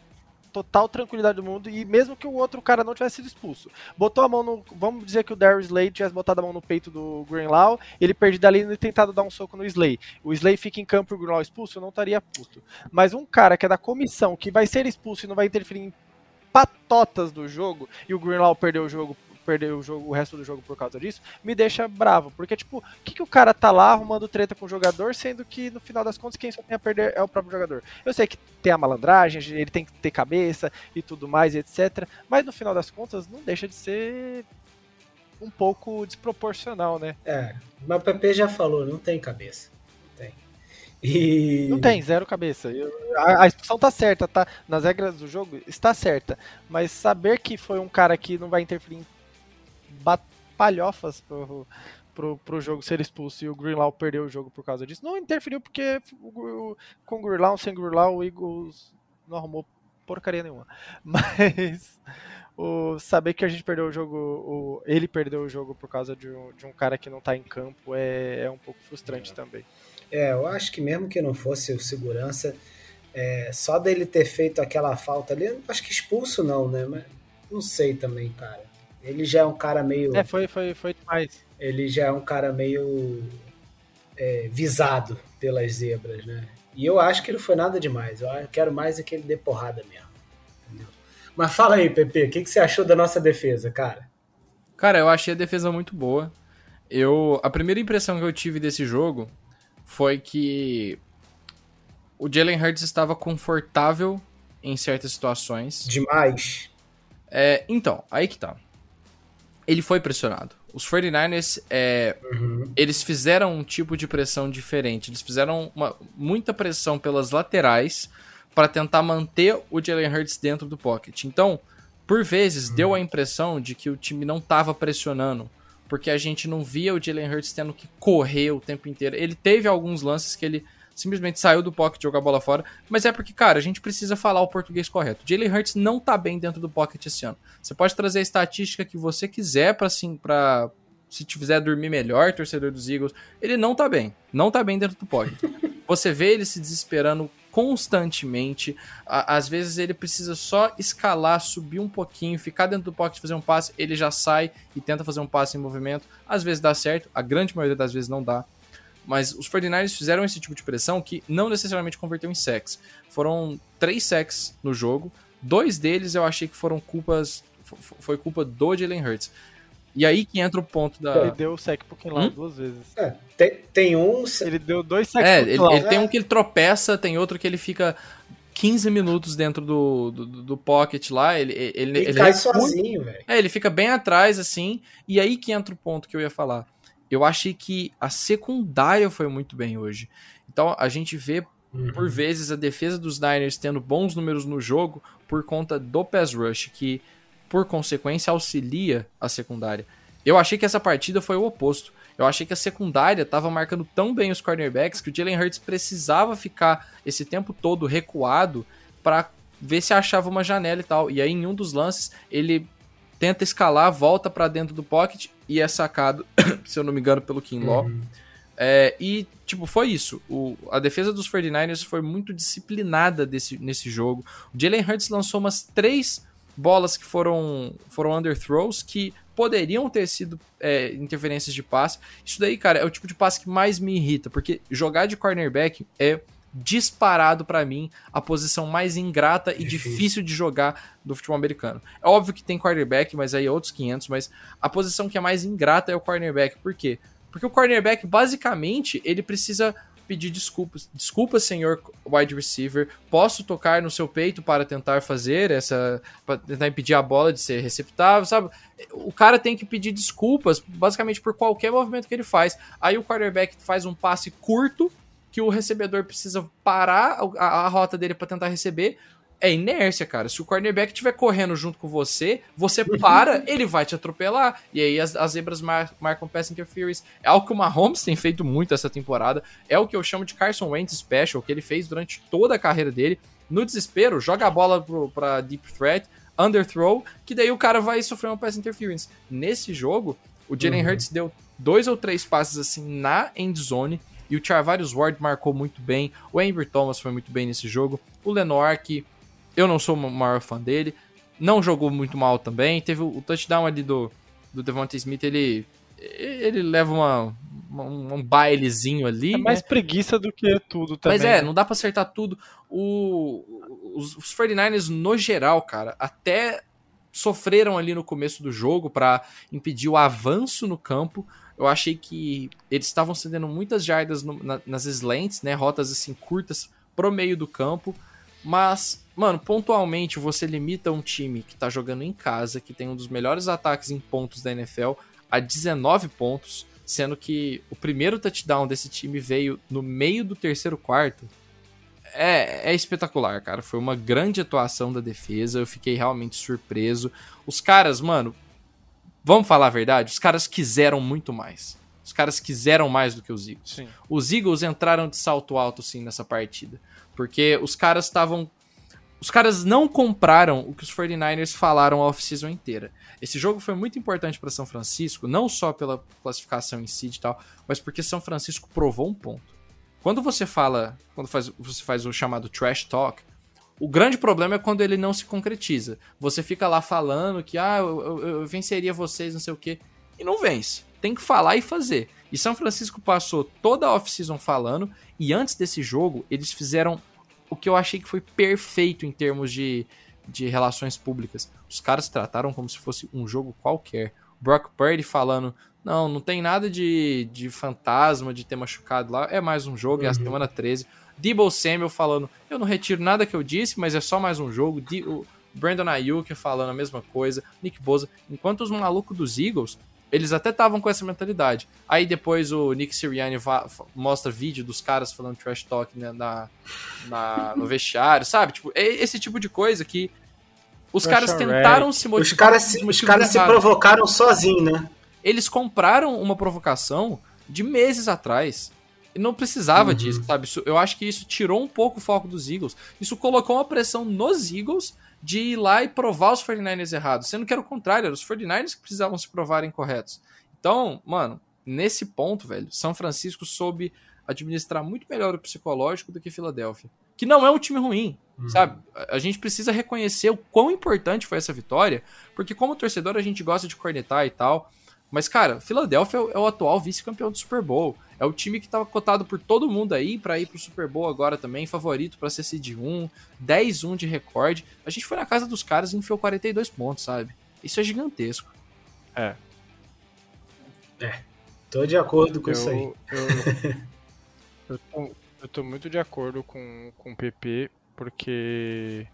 total tranquilidade do mundo e mesmo que o outro cara não tivesse sido expulso. Botou a mão no. Vamos dizer que o Darius Slade tivesse botado a mão no peito do Greenlaw, ele perdido ali e tentado dar um soco no Slay. O Slay fica em campo e o Greenlaw expulso, eu não estaria puto. Mas um cara que é da comissão, que vai ser expulso e não vai interferir em patotas do jogo, e o Greenlaw perdeu o jogo perder o jogo, o resto do jogo por causa disso, me deixa bravo. Porque, tipo, o que, que o cara tá lá arrumando treta com o jogador, sendo que no final das contas quem só tem a perder é o próprio jogador. Eu sei que tem a malandragem, ele tem que ter cabeça e tudo mais, etc. Mas no final das contas não deixa de ser um pouco desproporcional, né? É, mas o PP já falou, não tem cabeça. Não tem. E... Não tem, zero cabeça. A, a expulsão tá certa, tá? Nas regras do jogo está certa. Mas saber que foi um cara que não vai interferir em palhofas pro, pro, pro jogo ser expulso e o Greenlaw perdeu o jogo por causa disso. Não interferiu porque o, com o Greenlaw, sem Greenlaw, o Eagles não arrumou porcaria nenhuma. Mas o saber que a gente perdeu o jogo, o, ele perdeu o jogo por causa de um, de um cara que não tá em campo é, é um pouco frustrante é. também. É, eu acho que mesmo que não fosse o segurança, é, só dele ter feito aquela falta ali, acho que expulso não, né? Mas não sei também, cara. Ele já é um cara meio. É, foi, foi, foi demais. Ele já é um cara meio é, visado pelas zebras, né? E eu acho que não foi nada demais. Eu quero mais é que ele dê porrada mesmo. Entendeu? Mas fala aí, Pepe, o que, que você achou da nossa defesa, cara? Cara, eu achei a defesa muito boa. Eu, a primeira impressão que eu tive desse jogo foi que o Jalen Hurts estava confortável em certas situações. Demais. É, então, aí que tá. Ele foi pressionado. Os 49ers, é, Uhum. eles fizeram um tipo de pressão diferente. Eles fizeram uma- muita pressão pelas laterais para tentar manter o Jalen Hurts dentro do pocket. Então, por vezes, deu a impressão de que o time não estava pressionando, porque a gente não via o Jalen Hurts tendo que correr o tempo inteiro. Ele teve alguns lances que ele simplesmente saiu do pocket, jogou a bola fora, mas é porque, cara, a gente precisa falar o português correto. Jalen Hurts não tá bem dentro do pocket esse ano. Você pode trazer a estatística que você quiser para assim, para se te fizer dormir melhor, torcedor dos Eagles, ele não tá bem. Não tá bem dentro do pocket. Você vê ele se desesperando constantemente. Às vezes ele precisa só escalar, subir um pouquinho, ficar dentro do pocket, fazer um passe, ele já sai e tenta fazer um passe em movimento. Às vezes dá certo, a grande maioria das vezes não dá. Mas os 49ers fizeram esse tipo de pressão que não necessariamente converteu em sacks. Foram três sacks no jogo. Dois deles eu achei que foram culpas. fo- fo- Foi culpa do Jalen Hurts. E aí que entra o ponto Ele da. deu o sec pro Kinlaw Hum? duas vezes. É, tem, tem um. Ele deu dois secs É, pro ele, ele tem um que ele tropeça, tem outro que ele fica 15 minutos dentro do, do, do pocket lá. Ele, ele, E ele cai recua- sozinho, velho. É, ele fica bem atrás, assim. E aí que entra o ponto que eu ia falar. Eu achei que a secundária foi muito bem hoje. Então a gente vê, Uhum. por vezes, a defesa dos Niners tendo bons números no jogo por conta do pass rush, que, por consequência, auxilia a secundária. Eu achei que essa partida foi o oposto. Eu achei que a secundária estava marcando tão bem os cornerbacks que o Jalen Hurts precisava ficar esse tempo todo recuado para ver se achava uma janela e tal. E aí, em um dos lances, ele tenta escalar, volta para dentro do pocket e é sacado, se eu não me engano, pelo Kinlaw. Uhum. É, e, tipo, foi isso. O, a defesa dos 49ers foi muito disciplinada desse, nesse jogo. O Jalen Hurts lançou umas três bolas que foram, foram underthrows que poderiam ter sido é, interferências de passe. Isso daí, cara, é o tipo de passe que mais me irrita, porque jogar de cornerback é disparado pra mim a posição mais ingrata e Difícil. difícil de jogar do futebol americano. É óbvio que tem quarterback, mas aí é outros 500, mas a posição que é mais ingrata é o cornerback. Por quê? Porque o cornerback, basicamente, ele precisa pedir desculpas. Desculpa, senhor wide receiver, posso tocar no seu peito para tentar fazer essa. para tentar impedir a bola de ser receptável, sabe? O cara tem que pedir desculpas, basicamente, por qualquer movimento que ele faz. Aí o quarterback faz um passe curto, que o recebedor precisa parar a, a rota dele para tentar receber. É inércia, cara. Se o cornerback estiver correndo junto com você, você para, ele vai te atropelar. E aí as, as zebras mar- marcam pass interference. É algo que o Mahomes tem feito muito essa temporada. É o que eu chamo de Carson Wentz Special, que ele fez durante toda a carreira dele. No desespero, joga a bola pro, pra deep threat, underthrow, que daí o cara vai sofrer uma pass interference. Nesse jogo, o Jalen Uhum. Hurts deu dois ou três passes assim na end zone. E o Charvarius Ward marcou muito bem. O Amber Thomas foi muito bem nesse jogo. O Lenoir, que eu não sou o maior fã dele, não jogou muito mal também. Teve o, touchdown ali do, do Devonta Smith, ele, ele leva uma, uma- um bailezinho ali. É mais né? preguiça do que tudo também. Mas é, né? não dá pra acertar tudo. O, os, os 49ers, no geral, cara, até sofreram ali no começo do jogo pra impedir o avanço no campo. Eu achei que eles estavam cedendo muitas jardas no- na- nas slants, né? Rotas assim curtas pro meio do campo. Mas, mano, pontualmente você limita um time que tá jogando em casa, que tem um dos melhores ataques em pontos da NFL, a 19 pontos, sendo que o primeiro touchdown desse time veio no meio do terceiro quarto. É, é espetacular, cara. Foi uma grande atuação da defesa. Eu fiquei realmente surpreso. Os caras, mano, vamos falar a verdade? Os caras quiseram muito mais. Os caras quiseram mais do que os Eagles. Sim. Os Eagles entraram de salto alto sim nessa partida, porque os caras estavam os caras não compraram o que os 49ers falaram a off-season inteira. Esse jogo foi muito importante para São Francisco, não só pela classificação em si e tal, mas porque São Francisco provou um ponto. Quando você fala, quando faz, você faz o chamado trash talk, o grande problema é quando ele não se concretiza. Você fica lá falando que ah, eu, eu- eu venceria vocês, não sei o quê, e não vence. Tem que falar e fazer. E São Francisco passou toda a off-season falando, e antes desse jogo, eles fizeram o que eu achei que foi perfeito em termos de, de relações públicas. Os caras trataram como se fosse um jogo qualquer. Brock Purdy falando, não, não tem nada de, de fantasma, de ter machucado lá, é mais um jogo, é a Uhum. semana 13. Debo Samuel falando, eu não retiro nada que eu disse, mas é só mais um jogo. O Brandon Ayuk falando a mesma coisa, Nick Bosa. Enquanto os malucos dos Eagles, eles até estavam com essa mentalidade. Aí depois o Nick Sirianni mostra vídeo dos caras falando trash talk né, na, na, no vestiário, sabe? Tipo, é esse tipo de coisa que os caras tentaram se motivar. Os caras, se, os caras se provocaram sozinhos, né? Eles compraram uma provocação de meses atrás. Não precisava uhum. disso, sabe? Isso, eu acho que isso tirou um pouco o foco dos Eagles. Isso colocou uma pressão nos Eagles de ir lá e provar os 49ers errados, sendo que era o contrário, eram os 49ers que precisavam se provarem corretos. Então, mano, nesse ponto, velho, São Francisco soube administrar muito melhor o psicológico do que Filadélfia. Que não é um time ruim, uhum. sabe? A gente precisa reconhecer o quão importante foi essa vitória, porque como torcedor a gente gosta de cornetar e tal, mas, cara, Filadélfia é o atual vice-campeão do Super Bowl. É o time que estava cotado por todo mundo aí para ir pro Super Bowl agora também, favorito para ser seed 1, 10-1 de recorde. A gente foi na casa dos caras e enfiou 42 pontos, sabe? Isso é gigantesco. É. É. Tô de acordo com eu, isso aí. Eu, eu, tô, eu tô muito de acordo com, com o PP, porque,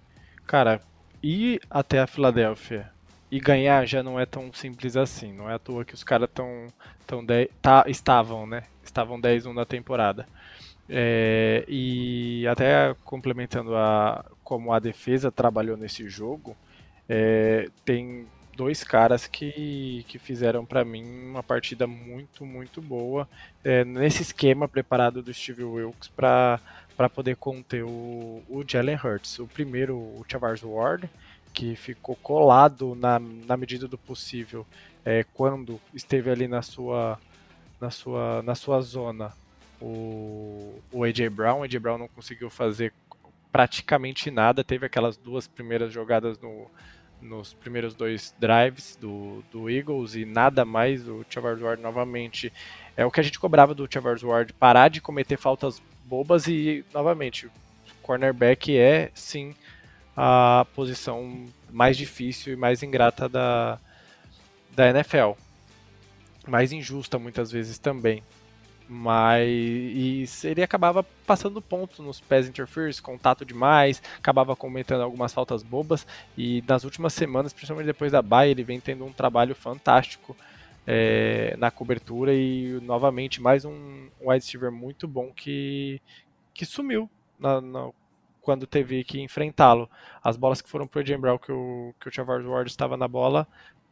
cara, ir até a Filadélfia e ganhar já não é tão simples assim. Não é à toa que os caras tão, tão tá, estavam, né? Estavam 10-1 na temporada. É, e até complementando a como a defesa trabalhou nesse jogo, é, tem dois caras que, que fizeram para mim uma partida muito, muito boa é, nesse esquema preparado do Steve Wilkes para poder conter o, o Jalen Hurts. O primeiro, o Chavars Ward, que ficou colado na, na medida do possível é, quando esteve ali na sua, na sua, na sua zona o, o AJ Brown. O AJ Brown não conseguiu fazer praticamente nada, teve aquelas duas primeiras jogadas no, nos primeiros dois drives do, do Eagles e nada mais. O Chavars Ward novamente é o que a gente cobrava do Chavars Ward, parar de cometer faltas bobas e novamente, cornerback é sim a posição mais difícil e mais ingrata da, da NFL. Mais injusta muitas vezes também. Mas ele acabava passando pontos nos pés interferes, contato demais, acabava cometendo algumas faltas bobas. E nas últimas semanas, principalmente depois da Baia, ele vem tendo um trabalho fantástico é, na cobertura e novamente mais um wide receiver muito bom que, que sumiu na, na, quando teve que enfrentá-lo. As bolas que foram para o Brown, que o, que o Chavars Ward estava na bola,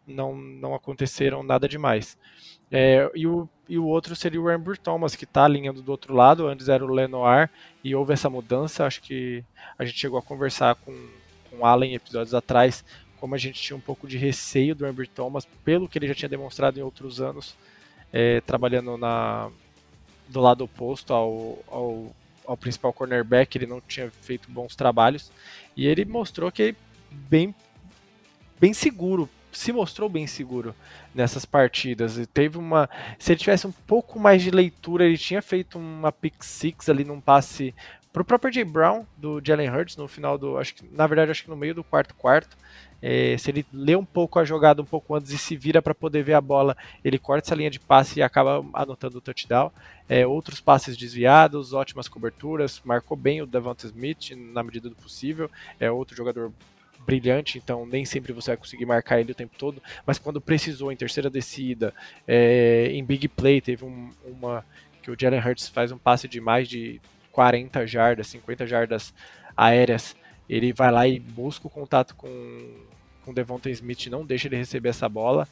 não, não aconteceram nada demais. É, e, o, e o outro seria o Amber Thomas, que está alinhando do outro lado, antes era o Lenoir, e houve essa mudança, acho que a gente chegou a conversar com, com o Allen episódios atrás, como a gente tinha um pouco de receio do Amber Thomas, pelo que ele já tinha demonstrado em outros anos, é, trabalhando na, do lado oposto ao, ao ao principal cornerback, ele não tinha feito bons trabalhos. E ele mostrou que bem, bem seguro, se mostrou bem seguro nessas partidas. E teve uma. Se ele tivesse um pouco mais de leitura, ele tinha feito uma pick six ali num passe pro próprio J. Brown, do Jalen Hurts, no final do. Acho que, na verdade, acho que no meio do quarto quarto. É, se ele lê um pouco a jogada um pouco antes e se vira para poder ver a bola, ele corta essa linha de passe e acaba anotando o touchdown. É, outros passes desviados, ótimas coberturas, marcou bem o Devonta Smith na medida do possível. É outro jogador brilhante, então nem sempre você vai conseguir marcar ele o tempo todo, mas quando precisou em terceira descida, é, em big play, teve um, uma que o Jalen Hurts faz um passe de mais de 40 jardas, 50 jardas aéreas, ele vai lá e busca o contato com com Devonta Smith não deixa ele receber essa bola.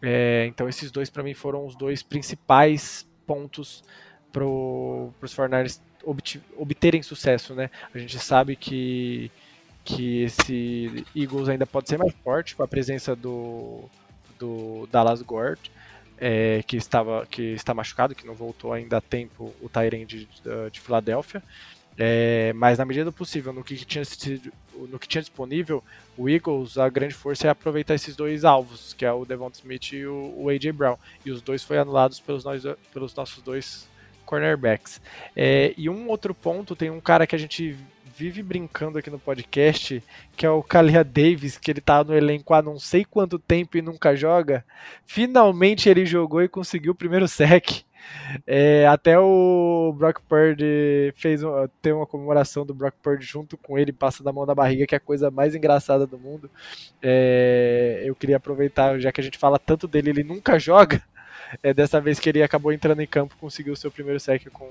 É, então esses dois para mim foram os dois principais pontos para os 49ers obterem sucesso, né? A gente sabe que que esse Eagles ainda pode ser mais forte com a presença do, do Dallas Gord, é, que estava que está machucado, que não voltou ainda a tempo o Tyrande de, de Filadélfia. É, mas na medida do possível, no que, tinha, no que tinha disponível, o Eagles, a grande força é aproveitar esses dois alvos, que é o Devonta Smith e o, o A.J. Brown. E os dois foram anulados pelos, nós, pelos nossos dois cornerbacks. É, e um outro ponto, tem um cara que a gente vive brincando aqui no podcast, que é o Kalia Davis, que ele tá no elenco há não sei quanto tempo e nunca joga. Finalmente ele jogou e conseguiu o primeiro sec. É, até o Brock Purdy fez tem uma comemoração do Brock Purdy junto com ele, passando a mão na barriga, que é a coisa mais engraçada do mundo. É, eu queria aproveitar, já que a gente fala tanto dele, ele nunca joga. É, dessa vez que ele acabou entrando em campo, conseguiu seu primeiro sec com,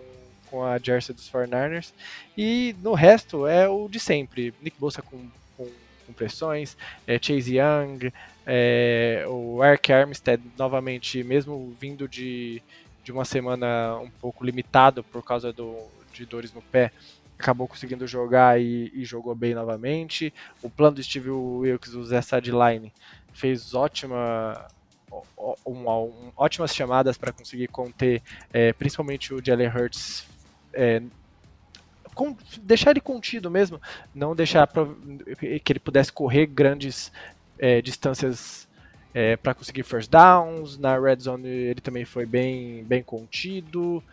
com a jersey dos 49ers. E no resto é o de sempre. Nick Bosa com, com, com pressões, é, Chase Young, é, o Eric Armstead novamente, mesmo vindo de, de uma semana um pouco limitado por causa do, de dores no pé, acabou conseguindo jogar e, e, jogou bem novamente. O plano do Steve Wilkes, o Zé Sideline, fez ótima, um, um, ótimas chamadas para conseguir conter, é, principalmente o Jalen Hurts. É, com, deixar ele contido mesmo, não deixar pra, que ele pudesse correr grandes é, distâncias é, para conseguir first downs. Na red zone ele também foi bem, bem contido.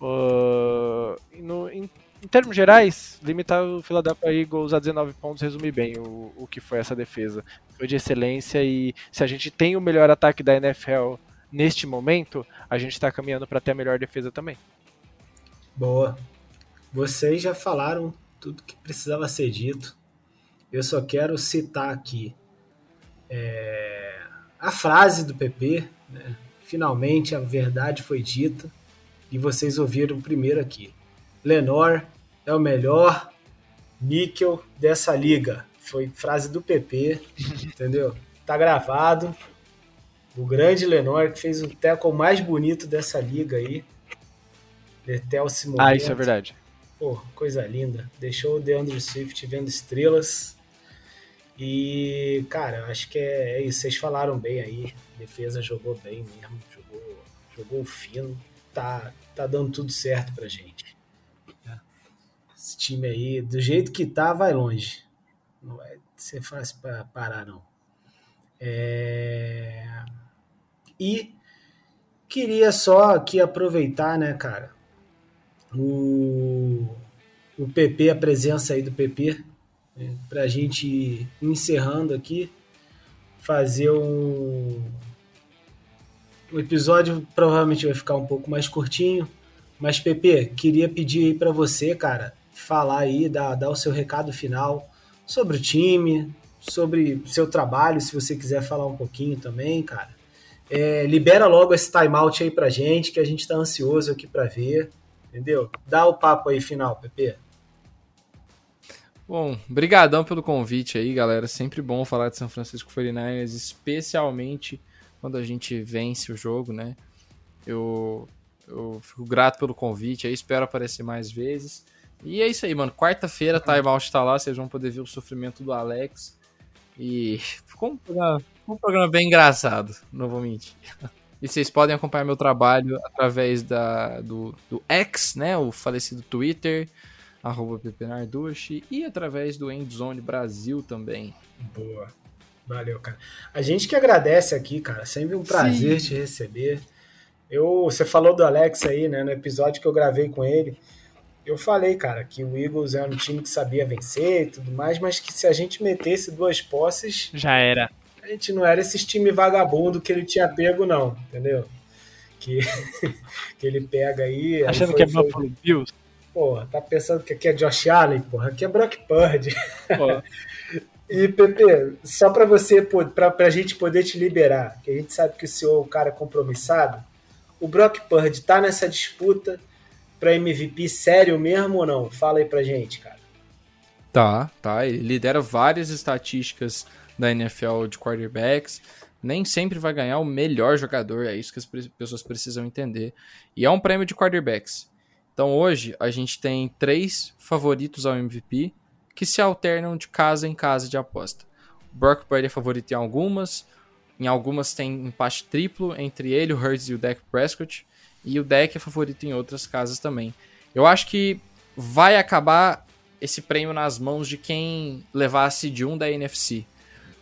Uh, no, em, em, termos gerais, limitar o Philadelphia Eagles a 19 pontos resume bem o, o que foi essa defesa. Foi de excelência e se a gente tem o melhor ataque da NFL neste momento, a gente está caminhando para ter a melhor defesa também. Boa. Vocês já falaram tudo que precisava ser dito. Eu só quero citar aqui é, a frase do PP, né? finalmente a verdade foi dita e vocês ouviram primeiro aqui. Lenor é o melhor níquel dessa liga. Foi frase do PP, entendeu? Tá gravado. O grande Lenor que fez o tackle mais bonito dessa liga aí. Esse momento. Ah, isso é verdade. Pô, coisa linda. Deixou o DeAndre Swift vendo estrelas. E, cara, acho que é, é, isso. Vocês falaram bem aí. A defesa jogou bem mesmo, jogou, jogou fino. Tá, tá dando tudo certo pra gente. Esse time aí, do jeito que tá, vai longe. Não vai ser fácil pra parar, não. É... E queria só aqui aproveitar, né, cara, o, o PP, a presença aí do PP né, para a gente encerrando aqui, fazer um, o episódio provavelmente vai ficar um pouco mais curtinho, mas Pepe, queria pedir aí para você, cara, falar aí, dar, dar o seu recado final sobre o time, sobre seu trabalho, se você quiser falar um pouquinho também, cara. É, libera logo esse timeout aí pra gente, que a gente tá ansioso aqui para ver, entendeu? Dá o papo aí final, Pepe. Bom, brigadão pelo convite aí, galera. Sempre bom falar de São Francisco 49ers, especialmente quando a gente vence o jogo, né? Eu, eu fico grato pelo convite aí, espero aparecer mais vezes. E é isso aí, mano. Quarta-feira, Timeout tá lá, vocês vão poder ver o sofrimento do Alex. E ficou um programa, ficou um programa bem engraçado, não vou mentir. E vocês podem acompanhar meu trabalho através da, do, do X, né? O falecido Twitter arroba ppnardushi e através do Endzone Brasil também. Boa. Valeu, cara. A gente que agradece aqui, cara. Sempre um prazer Sim. te receber. Eu, você falou do Alex aí, né? No episódio que eu gravei com ele. Eu falei, cara, que o Eagles é um time que sabia vencer e tudo mais, mas que se a gente metesse duas posses. Já era. A gente não era esses time vagabundo que ele tinha pego, não, entendeu? Que, que ele pega aí. Achando aí foi, que é foi... Bills? Porra, tá pensando que aqui é Josh Allen, porra, aqui é Brock Purdy. e, Pepe, só para você, pra, pra gente poder te liberar, que a gente sabe que o senhor é um cara compromissado, o Brock Purdy tá nessa disputa para MVP sério mesmo ou não? Fala aí pra gente, cara. Tá, tá. Ele lidera várias estatísticas da NFL de quarterbacks. Nem sempre vai ganhar o melhor jogador, é isso que as pessoas precisam entender. E é um prêmio de quarterbacks. Então hoje a gente tem três favoritos ao MVP que se alternam de casa em casa de aposta. Brock Purdy é favorito em algumas, em algumas tem empate triplo entre ele, o Hurts e o Dak Prescott, e o Dak é favorito em outras casas também. Eu acho que vai acabar esse prêmio nas mãos de quem levasse de um da NFC.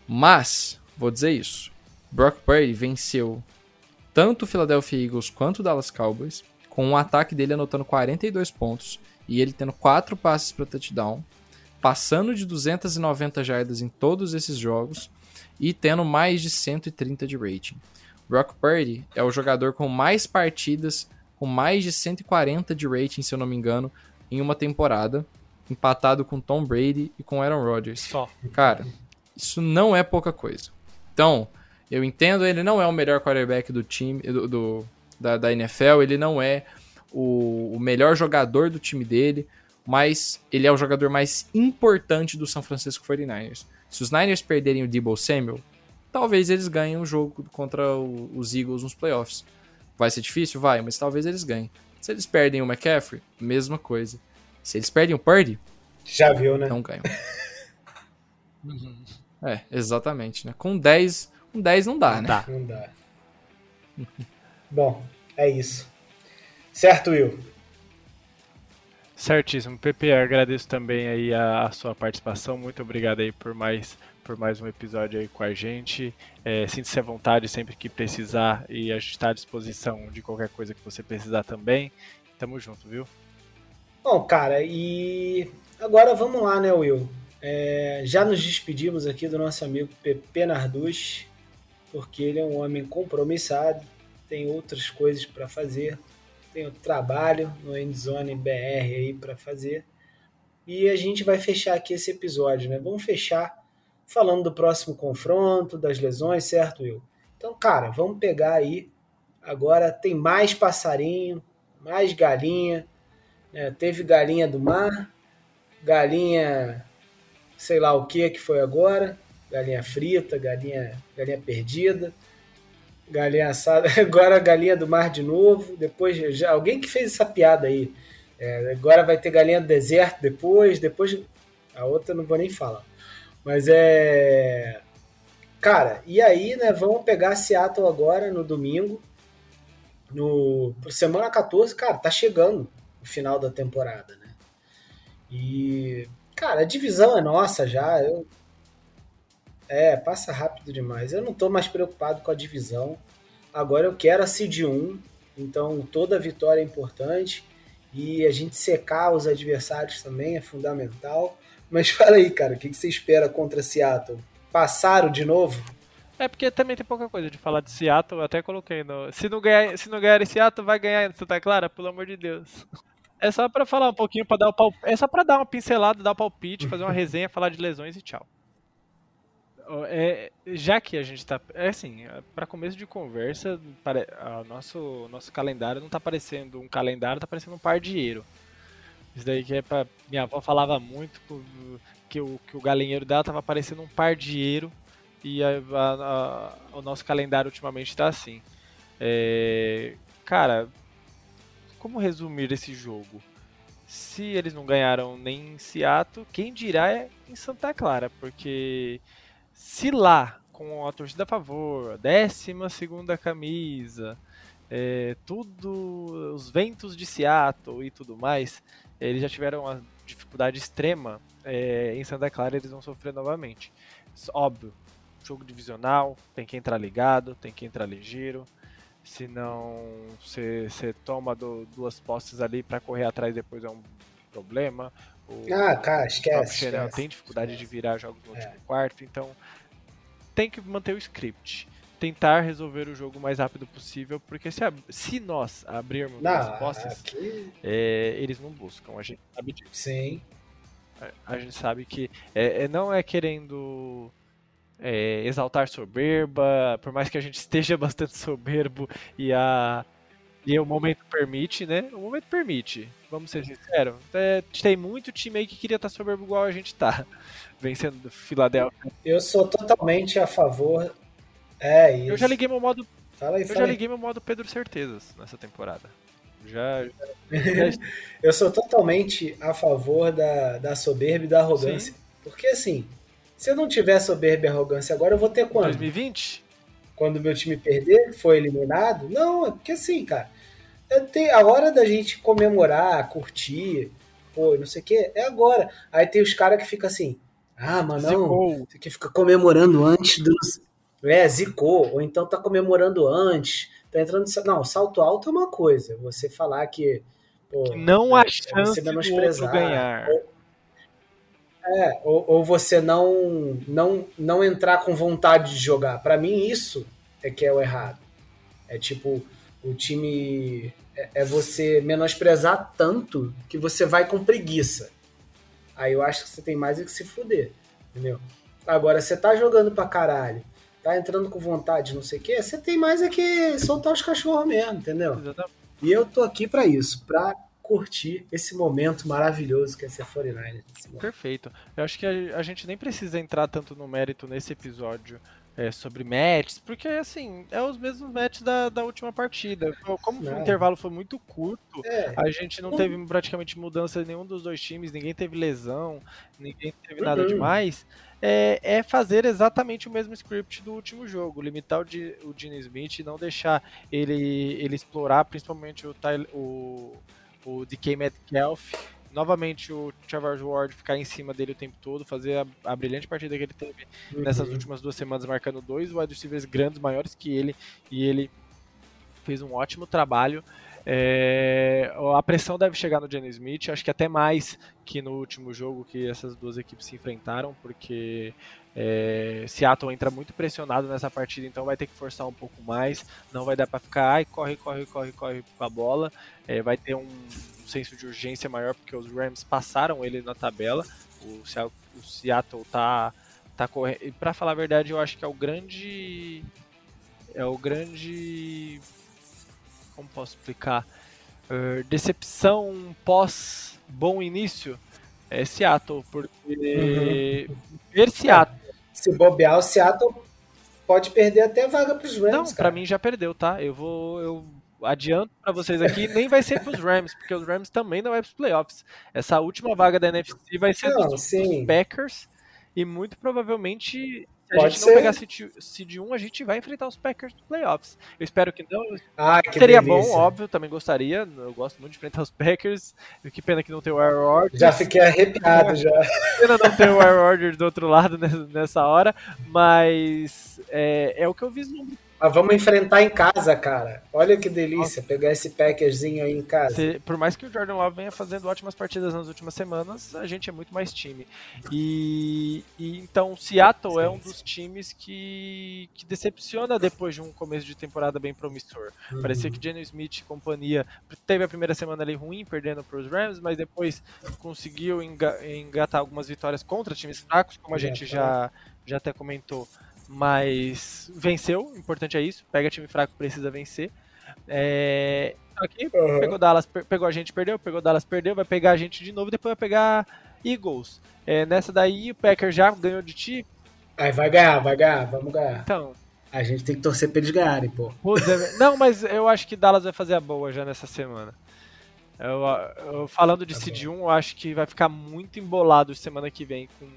Mas, vou dizer isso, Brock Purdy venceu tanto o Philadelphia Eagles quanto o Dallas Cowboys com o ataque dele anotando 42 pontos e ele tendo 4 passes para touchdown, passando de 290 jardas em todos esses jogos e tendo mais de 130 de rating. Brock Purdy é o jogador com mais partidas com mais de 140 de rating, se eu não me engano, em uma temporada, empatado com Tom Brady e com Aaron Rodgers. Só. Cara, isso não é pouca coisa. Então, eu entendo, ele não é o melhor quarterback do time, do, do da, da, NFL, ele não é o, o melhor jogador do time dele, mas ele é o jogador mais importante do São Francisco 49ers. Se os Niners perderem o Debo Samuel, talvez eles ganhem o um jogo contra o, os Eagles nos playoffs. Vai ser difícil? Vai, mas talvez eles ganhem. Se eles perdem o McCaffrey, mesma coisa. Se eles perdem o Purdy, já viu, né? Não ganham. é, exatamente, né? Com 10, com 10 não dá, não né? Dá. Não dá. Bom, é isso. Certo, Will? Certíssimo. Pepe, agradeço também aí a, a, sua participação. Muito obrigado aí por mais, por mais um episódio aí com a gente. É, Sinta-se à vontade sempre que precisar e a gente está à disposição de qualquer coisa que você precisar também. Tamo junto, viu? Bom, cara, e agora vamos lá, né, Will? É, já nos despedimos aqui do nosso amigo Pepe Narduz, porque ele é um homem compromissado, tem outras coisas para fazer, tem o trabalho no Endzone BR aí para fazer. E a gente vai fechar aqui esse episódio, né? Vamos fechar falando do próximo confronto, das lesões, certo, Will? Então, cara, vamos pegar aí. Agora tem mais passarinho, mais galinha, é, teve galinha do mar, galinha sei lá o que que foi agora, galinha frita, galinha, galinha perdida, galinha assada, agora galinha do mar de novo, depois já, alguém que fez essa piada aí, é, agora vai ter galinha do deserto depois, depois a outra não vou nem falar, mas é cara, e aí né, vamos pegar Seattle agora no domingo, no semana 14, cara, tá chegando, o final da temporada, né? E, cara, a divisão é nossa já. Eu... É, passa rápido demais. Eu não tô mais preocupado com a divisão. Agora eu quero a Seed 1, então toda vitória é importante. E a gente secar os adversários também é fundamental. Mas fala aí, cara, o que você espera contra Seattle? Passaram de novo? É porque também tem pouca coisa de falar de Seattle, eu até coloquei no. Se não ganhar, se não ganhar em Seattle, vai ganhar em Santa Clara, pelo amor de Deus. É só para falar um pouquinho, para dar o é só para dar uma pincelada, dar o um palpite, fazer uma resenha, falar de lesões e tchau. É, já que a gente tá, é assim, para começo de conversa, o nosso nosso calendário não tá parecendo um calendário, tá parecendo um pardieiro. Isso daí que é para minha avó falava muito que o que o galinheiro dela tava parecendo um pardieiro e a, a, a, o nosso calendário ultimamente tá assim. É, cara, como resumir esse jogo? Se eles não ganharam nem em Seattle, quem dirá é em Santa Clara, porque se lá, com a torcida a favor, a décima segunda camisa, é, tudo, os ventos de Seattle e tudo mais, eles já tiveram uma dificuldade extrema é, em Santa Clara, eles vão sofrer novamente. Óbvio, jogo divisional, tem que entrar ligado, tem que entrar ligeiro senão você, toma do, duas postes ali para correr atrás depois é um problema. O, ah, cara, esquece. O tem dificuldade esquece. de virar jogos no é. último quarto, então tem que manter o script. Tentar resolver o jogo o mais rápido possível, porque se, se nós abrirmos não, as postes, aqui... é, eles não buscam. A gente sabe disso. Sim. A, a gente sabe que é, é não é querendo é, exaltar soberba, por mais que a gente esteja bastante soberbo e a e o momento permite, né? O momento permite, vamos ser sinceros. É, tem muito time aí que queria estar soberbo igual a gente tá, vencendo do Philadelphia. Eu sou totalmente a favor. É isso. Eu já liguei meu modo. Fala aí, eu fala já aí. liguei meu modo Pedro Certezas nessa temporada. Já. já... eu sou totalmente a favor da, da soberba e da arrogância. Sim. Porque assim, se eu não tiver soberba e arrogância agora, eu vou ter quando? 2020? Quando meu time perder, foi eliminado? Não, é porque assim, cara, tenho, a hora da gente comemorar, curtir, pô, não sei o que, é agora. Aí tem os caras que ficam assim, ah, mas não, que fica comemorando antes do. É, zicou, ou então tá comemorando antes, tá entrando. Não, salto alto é uma coisa, você falar que. Pô, não há é, chance do outro ganhar. Ou, é, ou, ou, você não, não não entrar com vontade de jogar. Para mim, isso é que é o errado. É tipo, o time é, é você menosprezar tanto que você vai com preguiça. Aí eu acho que você tem mais é que se fuder, entendeu? Agora, você tá jogando pra caralho, tá entrando com vontade, não sei o quê, você tem mais é que soltar os cachorros mesmo, entendeu? Exatamente. E eu tô aqui para isso, pra curtir esse momento maravilhoso que é ser 49 Perfeito. Eu acho que a, a, gente nem precisa entrar tanto no mérito nesse episódio é, sobre matches, porque assim, é os mesmos matches da, da última partida. Como o intervalo foi muito curto, é. a gente não teve praticamente mudança em nenhum dos dois times, ninguém teve lesão, ninguém teve nada uhum. demais. É, é, fazer exatamente o mesmo script do último jogo, limitar o, G, o Gene Smith e não deixar ele, ele explorar principalmente o, Tyler, o, o DK Metcalf novamente o Trevor Ward ficar em cima dele o tempo todo, fazer a, a brilhante partida que ele teve uhum. nessas últimas duas semanas, marcando dois wide receivers grandes, maiores que ele, e ele fez um ótimo trabalho. É, a pressão deve chegar no Jenny Smith, acho que até mais que no último jogo que essas duas equipes se enfrentaram, porque é, Seattle entra muito pressionado nessa partida, então vai ter que forçar um pouco mais, não vai dar para ficar, ai, corre, corre, corre, corre com a bola, é, vai ter um senso de urgência maior porque os Rams passaram ele na tabela. O, o Seattle tá tá correndo. E para falar a verdade, eu acho que é o grande é o grande como posso explicar? Uh, decepção pós bom início é Seattle, porque uhum. ver Seattle. Se bobear, o Seattle pode perder até vaga para os Rams. Não, para mim já perdeu, tá? Eu vou eu adianto para vocês aqui, nem vai ser para os Rams, porque os Rams também não vai para os playoffs. Essa última vaga da NFC vai ser não, dos, dos, Packers e muito provavelmente se a gente ser. não pegar seed 1, a gente vai enfrentar os Packers nos playoffs. Eu espero que não. Ah, que Seria delícia. bom, óbvio, também gostaria. Eu gosto muito de enfrentar os Packers. Que pena que não tem o Aaron Rodgers. Já fiquei arrepiado, já. Pena não ter o Aaron Rodgers do outro lado nessa hora, mas é, é o que eu vislumbro mas vamos enfrentar em casa, cara. Olha que delícia pegar esse packerzinho aí em casa. Se, por mais que o Jordan Love venha fazendo ótimas partidas nas últimas semanas, a gente é muito mais time. E, e então Seattle sim, é um dos times que, que decepciona depois de um começo de temporada bem promissor. Uhum. Parecia que Geno Smith e companhia teve a primeira semana ali ruim, perdendo para os Rams, mas depois conseguiu engatar algumas vitórias contra times fracos, como a gente já, já até comentou mas venceu, importante é isso. Pega time fraco, precisa vencer. É, aqui, uhum. pegou Dallas, pegou a gente, perdeu, pegou Dallas, perdeu, vai pegar a gente de novo, depois vai pegar Eagles. É, nessa daí, o Packer já ganhou de ti. Aí vai ganhar, vai ganhar, vamos ganhar. Então. A gente tem que torcer pra eles ganharem, pô. É, não, mas eu acho que Dallas vai fazer a boa já nessa semana. Eu, eu, falando de tá Seed 1, eu acho que vai ficar muito embolado semana que vem com,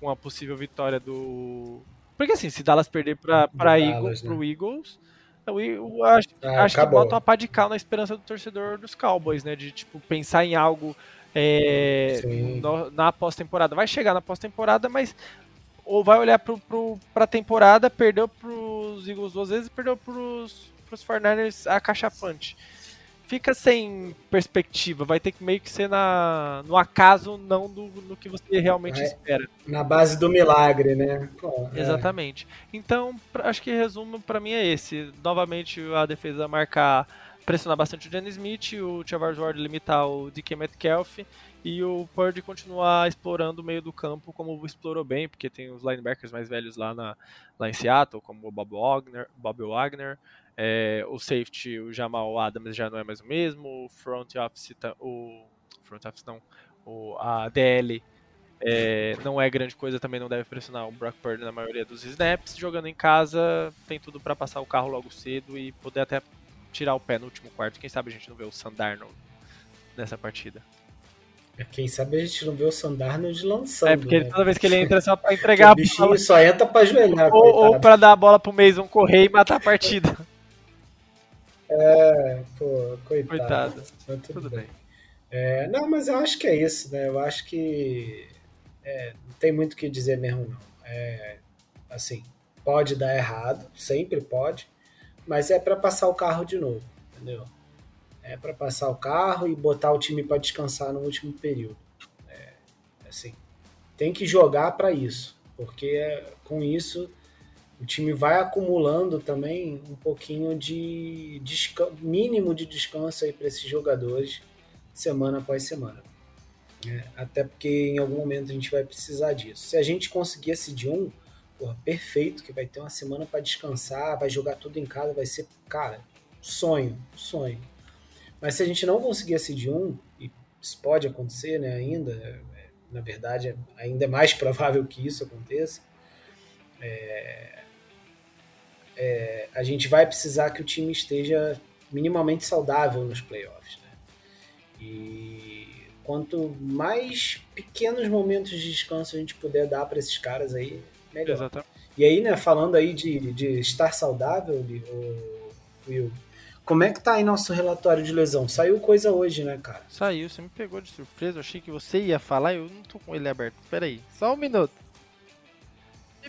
com a possível vitória do, porque assim, se Dallas perder pra, pra Eagles, né? pro Eagles, eu, eu acho, ah, acho que bota uma pá de cal na esperança do torcedor dos Cowboys, né? De tipo, pensar em algo é, no, na pós-temporada. Vai chegar na pós-temporada, mas ou vai olhar pro, pro, pra temporada, perdeu pros Eagles duas vezes e perdeu pros, pros 49ers a caixa punch fica sem perspectiva, vai ter que meio que ser na, no acaso, não do, no que você realmente é, espera. Na base do milagre, né? Pô, é. Exatamente. Então, acho que resumo para mim é esse. Novamente a defesa marcar, pressionar bastante o Jenny Smith, o Chavars Ward limitar o DK Metcalf e o Purdy continuar explorando o meio do campo como explorou bem, porque tem os linebackers mais velhos lá, na, lá em Seattle, como o Bob Wagner, Bob Wagner é, o safety, o Jamal Adams já não é mais o mesmo, o front office, o front office não, o, a DL é, não é grande coisa, também não deve pressionar o Brock Purdy na maioria dos snaps. Jogando em casa, tem tudo para passar o carro logo cedo e poder até tirar o pé no último quarto. Quem sabe a gente não vê o Sandarno nessa partida. É, quem sabe a gente não vê o Sandarnold lançando. É, porque né? toda vez que ele entra é só pra entregar o bichinho a bola. só entra pra ajoelhar. Ou, ou pra dar a bola pro Mason correr e matar a partida. É, pô, coitado. Coitado. Tudo, tudo, bem. bem. É, não, mas eu acho que é isso, né? Eu acho que é, não tem muito o que dizer mesmo, não. É, assim, pode dar errado, sempre pode, mas é para passar o carro de novo, entendeu? É para passar o carro e botar o time para descansar no último período. É, assim, tem que jogar para isso, porque com isso o time vai acumulando também um pouquinho de mínimo de descanso aí para esses jogadores semana após semana. É, até porque em algum momento a gente vai precisar disso. Se a gente conseguir esse de um, porra, perfeito, que vai ter uma semana para descansar, vai jogar tudo em casa, vai ser, cara, sonho, sonho. Mas se a gente não conseguir esse de um, e isso pode acontecer né, ainda, é, na verdade ainda é mais provável que isso aconteça, é, é, a gente vai precisar que o time esteja minimamente saudável nos playoffs. Né? E quanto mais pequenos momentos de descanso a gente puder dar para esses caras aí, melhor. Exatamente. E aí, né, falando aí de, de estar saudável, Will, como é que tá aí nosso relatório de lesão? Saiu coisa hoje, né, cara? Saiu, você me pegou de surpresa, eu achei que você ia falar, eu não tô com ele aberto. Peraí, só um minuto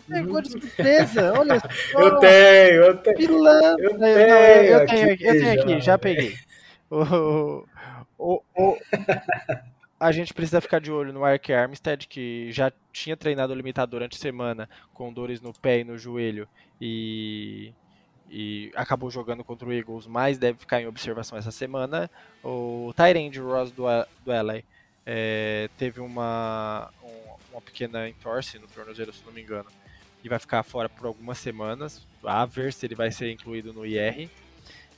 pegou de surpresa, olha só. Eu tenho, eu tenho. Pilantra. Eu tenho, eu, eu tenho, aqui, eu tenho aqui, já peguei. O, o, o, a gente precisa ficar de olho no Ark Armstead, que já tinha treinado limitado durante a semana com dores no pé e no joelho e, e acabou jogando contra o Eagles, mas deve ficar em observação essa semana. O Tyrande Ross do, do LA é, teve uma, uma pequena entorse no tornozelo, se não me engano e vai ficar fora por algumas semanas. A ver se ele vai ser incluído no IR.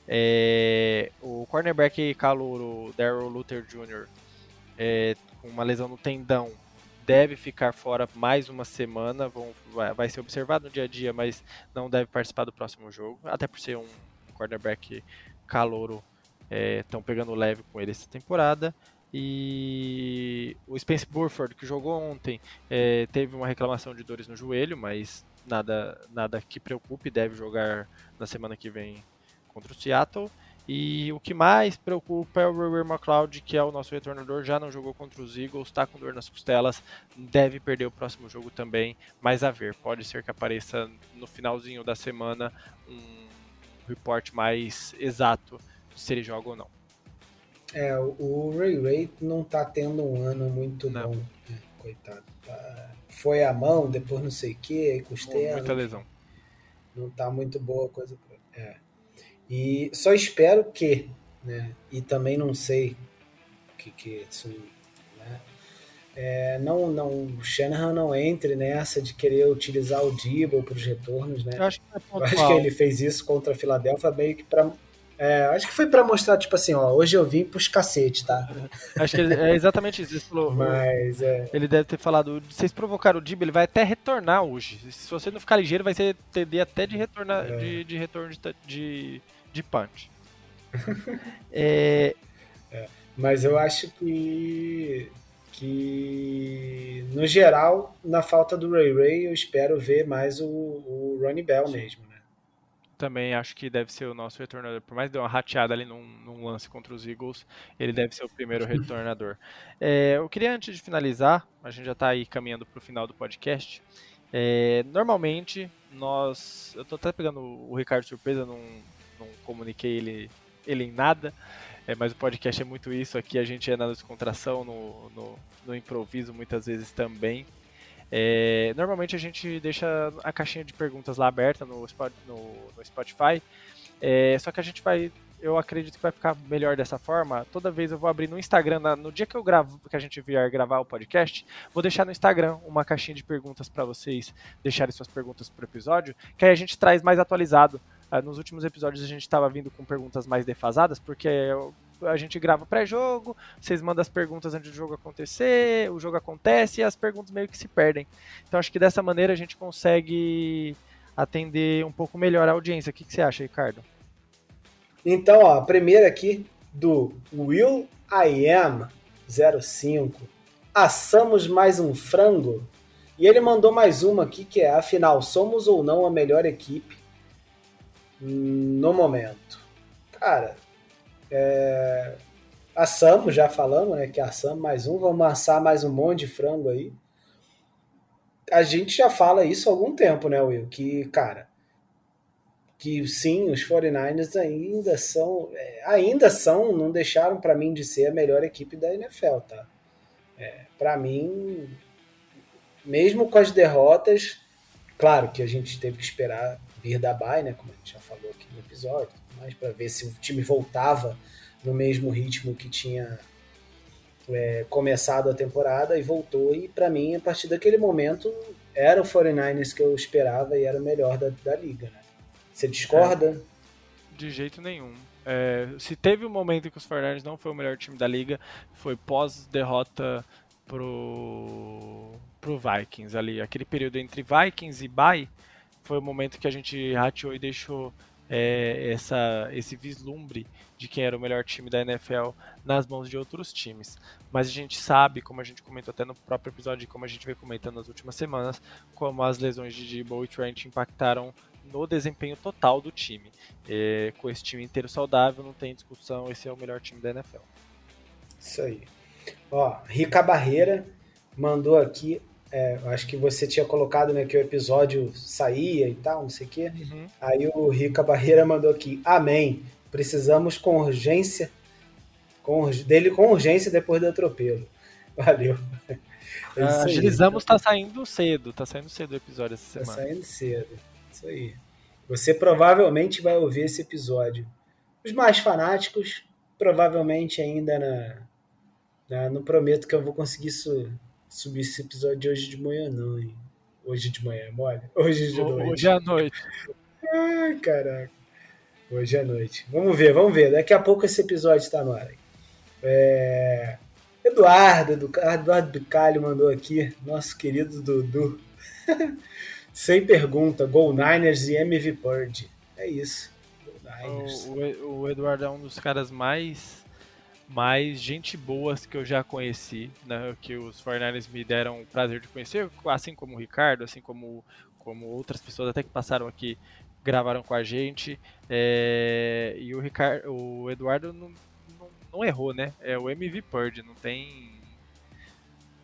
É, o cornerback calouro Daryl Luther Jr., é, com uma lesão no tendão, deve ficar fora mais uma semana. Vão, vai, vai, ser observado no dia a dia, mas não deve participar do próximo jogo, até por ser um cornerback calouro. Estão é, pegando leve com ele essa temporada. E o Spence Burford, que jogou ontem, é, teve uma reclamação de dores no joelho, mas nada, nada que preocupe, deve jogar na semana que vem contra o Seattle. E o que mais preocupa é o Rory McLeod, que é o nosso retornador, já não jogou contra os Eagles, está com dor nas costelas, deve perder o próximo jogo também, mas a ver, pode ser que apareça no finalzinho da semana um reporte mais exato se ele joga ou não. É, o Ray Ray não tá tendo um ano muito não. bom, né? coitado. Tá... Foi a mão, depois não sei o que, costela. Muita lesão. Não tá muito boa a coisa. É. E só espero que, né? E também não sei que, que isso, né? É, não, não, o Shanahan não entre nessa de querer utilizar o Dibble para os retornos, né? Eu acho, que, é Eu acho que ele fez isso contra a Filadélfia meio que para é, acho que foi para mostrar, tipo assim, ó, hoje eu vim pros cacete, tá? Acho que é exatamente isso. Ele, falou, Mas, é... ele deve ter falado, vocês provocaram o Dib, ele vai até retornar hoje. Se você não ficar ligeiro, vai ser TD até de, retornar, é. de, de retorno de, de, de punch. é... é... Mas eu acho que, que, no geral, na falta do Ray Ray, eu espero ver mais o, o Ronnie Bell mesmo também acho que deve ser o nosso retornador. Por mais que dê uma rateada ali num, num, lance contra os Eagles, ele deve ser o primeiro retornador. É, eu queria, antes de finalizar, a gente já está aí caminhando para o final do podcast. É, normalmente, nós. Eu estou até pegando o Ricardo surpresa, não, não comuniquei ele, ele em nada. É, mas o podcast é muito isso. Aqui a gente é na descontração, no, no, no improviso, muitas vezes também. É, normalmente a gente deixa a caixinha de perguntas lá aberta no, no, no Spotify, é, só que a gente vai, eu acredito que vai ficar melhor dessa forma. Toda vez eu vou abrir no Instagram, no dia que eu gravo, que a gente vier gravar o podcast, vou deixar no Instagram uma caixinha de perguntas para vocês deixarem suas perguntas pro episódio, que aí a gente traz mais atualizado. Ah, nos últimos episódios a gente estava vindo com perguntas mais defasadas, porque a gente grava pré-jogo, vocês mandam as perguntas antes do jogo acontecer, o jogo acontece e as perguntas meio que se perdem. Então acho que dessa maneira a gente consegue atender um pouco melhor a audiência. O que, que você acha, Ricardo? Então, ó, a primeira aqui do Will I Am 05. Assamos mais um frango? E ele mandou mais uma aqui que é: afinal, somos ou não a melhor equipe no momento? Cara, é, assamos, já falamos, né? Que assamos mais um, vamos assar mais um monte de frango aí. A gente já fala isso há algum tempo, né, Will? Que, cara, que sim, os 49ers ainda são, é, ainda são, não deixaram para mim de ser a melhor equipe da NFL, tá? É, para mim, mesmo com as derrotas, Claro que a gente teve que esperar vir da Bay, né, como a gente já falou aqui no episódio, mas para ver se o time voltava no mesmo ritmo que tinha é, começado a temporada e voltou. E para mim, a partir daquele momento, era o 49ers que eu esperava e era o melhor da, da liga. Né? Você discorda? É, de jeito nenhum. É, se teve um momento em que os 49ers não foi o melhor time da liga, foi pós-derrota pro, pro Vikings ali. Aquele período entre Vikings e Bay foi o momento que a gente rateou e deixou é, essa, esse vislumbre de quem era o melhor time da NFL nas mãos de outros times. Mas a gente sabe, como a gente comentou até no próprio episódio, como a gente vem comentando nas últimas semanas, como as lesões de Debo e Trent impactaram no desempenho total do time. E, com esse time inteiro saudável, não tem discussão, esse é o melhor time da NFL. Isso aí. Ó, Rica Barreira mandou aqui é, acho que você tinha colocado né, que o episódio saía e tal, não sei o quê. Uhum. Aí o Rica Barreira mandou aqui: Amém. Precisamos com urgência com, dele com urgência depois do atropelo. Valeu. É ah, agilizamos tá saindo cedo, tá saindo cedo o episódio essa tá semana. Tá saindo cedo. Isso aí. Você provavelmente vai ouvir esse episódio. Os mais fanáticos, provavelmente ainda na, na não prometo que eu vou conseguir isso subir esse episódio hoje de manhã, não, hein? Hoje de manhã, mole? Hoje de noite. Hoje à noite. Ai, caraca. Hoje à noite. Vamos ver, vamos ver. Daqui a pouco esse episódio está no ar. É... Eduardo, Eduardo Bicalho mandou aqui, nosso querido Dudu. Sem pergunta, Gol Niners e MV Purge. É isso. O, o, o Eduardo é um dos caras mais mais gente boas que eu já conheci, né, que os 49 me deram o prazer de conhecer, assim como o Ricardo, assim como, como outras pessoas até que passaram aqui, gravaram com a gente. É, e o, Ricardo, o Eduardo não, não, não, errou, né? É o MV Purge, não tem.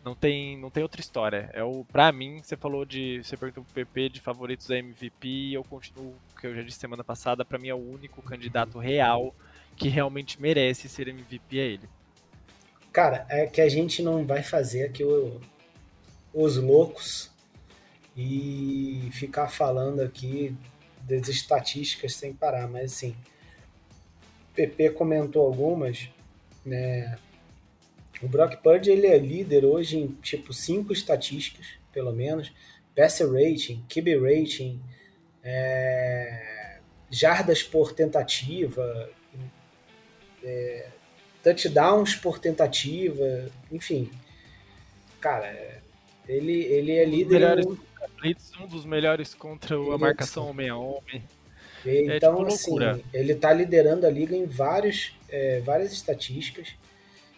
Não tem, não tem outra história. É o, pra mim, você falou de. Você perguntou pro PP de favoritos da MVP, eu continuo, que eu já disse semana passada, para mim é o único candidato real que realmente merece ser MVP é ele. Cara, é que a gente não vai fazer aqui o, os loucos e ficar falando aqui das estatísticas sem parar, mas assim, PP comentou algumas, né? O Brock Purdy ele é líder hoje em tipo cinco estatísticas, pelo menos, passer rating, QB rating, é, jardas por tentativa, é, touchdowns por tentativa, enfim. Cara, ele, ele é líder. Melhores, no... um dos melhores contra a marcação homem a homem. É, então, é tipo assim, ele está liderando a liga em vários, é, várias estatísticas.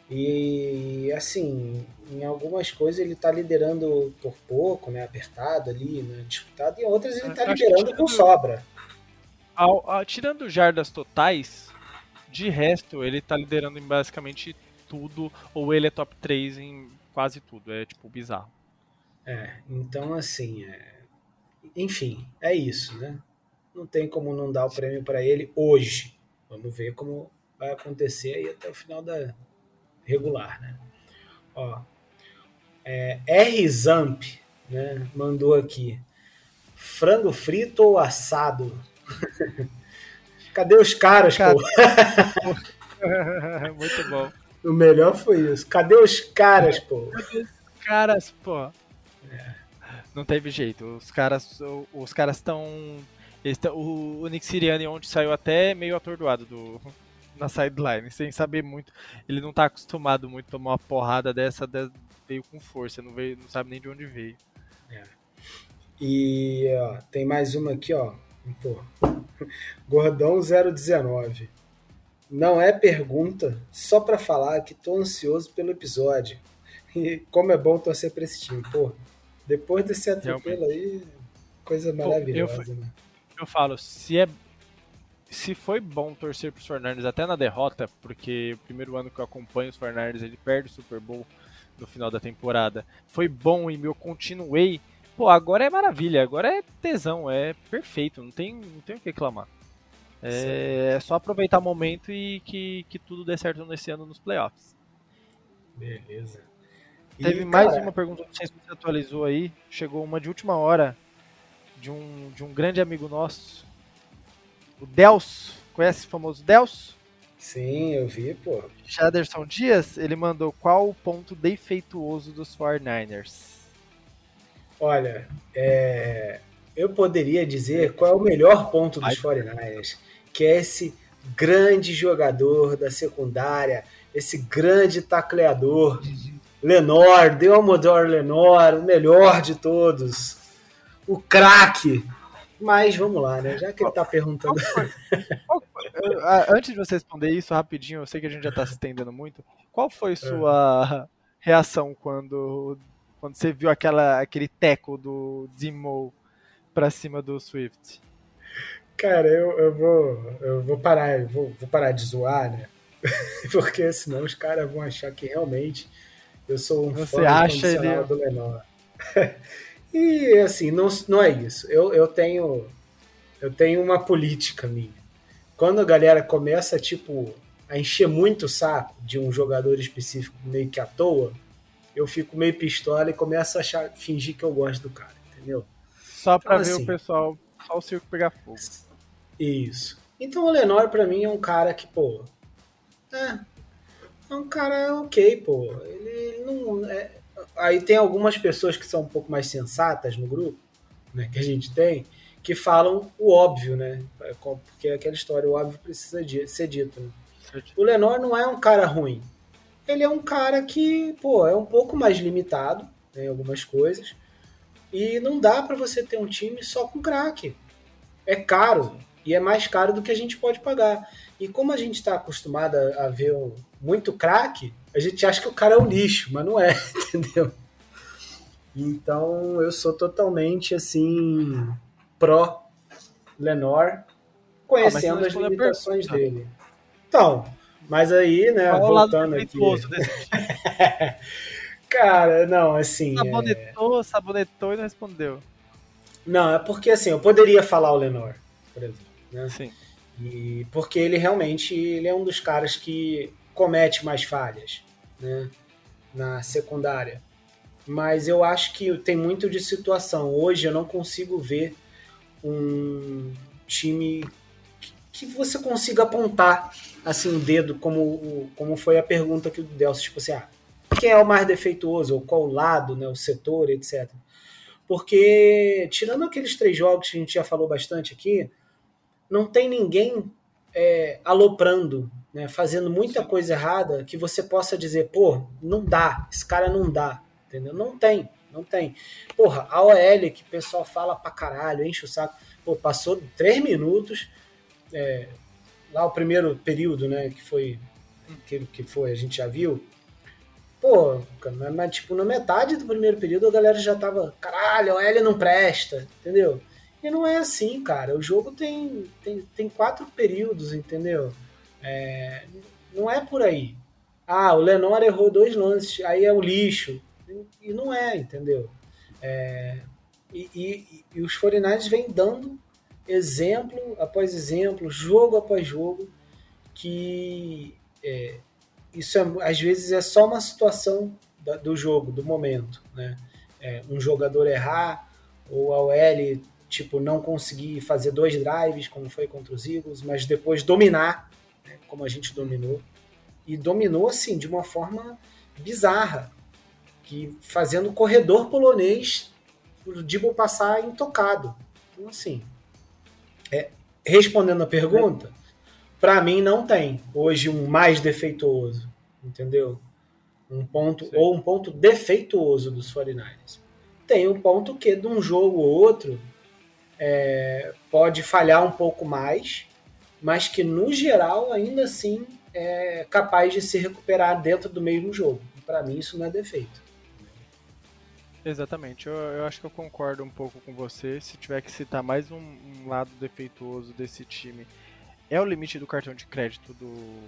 E, assim, em algumas coisas ele está liderando por pouco, né? Apertado ali, né, disputado. E em outras ele está liderando tirando, com sobra. Ao, ao, tirando jardas totais, de resto, ele tá liderando em basicamente tudo, ou ele é top 3 em quase tudo. É tipo bizarro. É, então assim, é... enfim, é isso, né? Não tem como não dar o prêmio para ele hoje. Vamos ver como vai acontecer aí até o final da regular, né? Ó, é, R Zamp, né, mandou aqui. Frango frito ou assado? Cadê os caras, Cara... pô? Muito bom. O melhor foi isso. Cadê os caras, pô? Cadê os caras, pô? É. Não teve jeito. Os caras os caras estão o, o Nick Sirianni ontem saiu até meio atordoado do na sideline, sem saber muito. Ele não tá acostumado muito a tomar uma porrada dessa, veio com força, não veio, não sabe nem de onde veio. É. E ó, tem mais uma aqui, ó. Pô, Gordão 019. Não é pergunta, só para falar que tô ansioso pelo episódio. E como é bom torcer pra esse time. Pô, depois desse atropelo aí, coisa maravilhosa, Pô, eu, né? Eu falo, se é se foi bom torcer para os Fernandes até na derrota, porque o primeiro ano que eu acompanho os Fernandes, ele perde o Super Bowl no final da temporada. Foi bom e eu continuei Pô, agora é maravilha, agora é tesão, é perfeito, não tem, não tem o que reclamar. É, é, só aproveitar o momento e que, que tudo dê certo nesse ano nos playoffs. Beleza. E, Teve mais uma pergunta, não sei se você atualizou aí. Chegou uma de última hora de um, de um grande amigo nosso, o Delso. Conhece o famoso Delso? Sim, eu vi, pô. Jaderson Dias, ele mandou qual o ponto defeituoso dos 49ers? Olha, é, eu poderia dizer qual é o melhor ponto dos 49ers, que é esse grande jogador da secundária, esse grande tacleador, Lenor, Delmodor Lenor, o melhor de todos, o craque. Mas vamos lá, né? Já que ele tá perguntando. Antes de você responder isso rapidinho, eu sei que a gente já tá se estendendo muito. Qual foi sua é. reação quando, quando você viu aquela, aquele teco do Zimo pra cima do Swift? Cara, eu, eu vou eu vou parar, eu vou, vou parar de zoar, né? Porque senão os caras vão achar que realmente eu sou um Você fã acha ele... do Lenor. e assim, não, não é isso. Eu, eu tenho eu tenho uma política minha. Quando a galera começa, tipo, a encher muito o saco de um jogador específico meio que à toa, eu fico meio pistola e começo a achar, fingir que eu gosto do cara, entendeu? Só pra então, ver assim, o pessoal, só o circo pegar fogo. Isso. Então o Lenor para mim é um cara que, pô, é, é um cara ok, pô. Ele, ele não é, aí tem algumas pessoas que são um pouco mais sensatas no grupo, né, que a gente tem, que falam o óbvio, né? É porque é aquela história, o óbvio precisa ser dito. Né? O Lenor não é um cara ruim. Ele é um cara que, pô, é um pouco mais limitado né, em algumas coisas. E não dá para você ter um time só com craque. É caro. E é mais caro do que a gente pode pagar. E como a gente está acostumado a, a ver muito craque, a gente acha que o cara é um lixo, mas não é, entendeu? Então eu sou totalmente assim pró Lenor, conhecendo ah, as limitações dele. Então, mas aí, né, Qual voltando aqui. Cara, não, assim. Sabonetou, é... sabonetou e não respondeu. Não, é porque assim, eu poderia falar o Lenor, por exemplo. Né? Sim. E porque ele realmente ele é um dos caras que comete mais falhas né, na secundária. Mas eu acho que tem muito de situação. Hoje eu não consigo ver um time que você consiga apontar assim o dedo, como, como foi a pergunta que o Delcio, tipo assim, ah, quem é o mais defeituoso, ou qual lado, né, o setor, etc. Porque, tirando aqueles três jogos que a gente já falou bastante aqui, não tem ninguém é, aloprando, né, fazendo muita coisa errada que você possa dizer, pô, não dá, esse cara não dá, entendeu? Não tem, não tem. Porra, a OL que o pessoal fala pra caralho, enche o saco, pô, passou três minutos, é, lá o primeiro período, né, que foi, que, que foi, a gente já viu, Pô, mas, tipo, na metade do primeiro período a galera já tava, caralho, o L não presta, entendeu? E não é assim, cara. O jogo tem, tem, tem quatro períodos, entendeu? É, não é por aí. Ah, o Lenor errou dois lances, aí é o lixo. E não é, entendeu? É, e, e, e, os 49 vêm dando exemplo após exemplo, jogo após jogo, que é, isso é, às vezes é só uma situação da, do jogo, do momento, né? É, um jogador errar ou a OL tipo não conseguir fazer dois drives como foi contra os Eagles, mas depois dominar, né, como a gente dominou e dominou assim de uma forma bizarra, que fazendo o corredor polonês o Dibo passar intocado. Então assim, respondendo a pergunta, para mim não tem hoje um mais defeituoso, entendeu? Um ponto Sim. ou um ponto defeituoso dos 49ers. Tem um ponto que de um jogo ou outro é, pode falhar um pouco mais, mas que no geral ainda assim é capaz de se recuperar dentro do mesmo jogo. Para mim isso não é defeito. Exatamente, eu, eu, acho que eu concordo um pouco com você. Se tiver que citar mais um, um lado defeituoso desse time, é o limite do cartão de crédito do,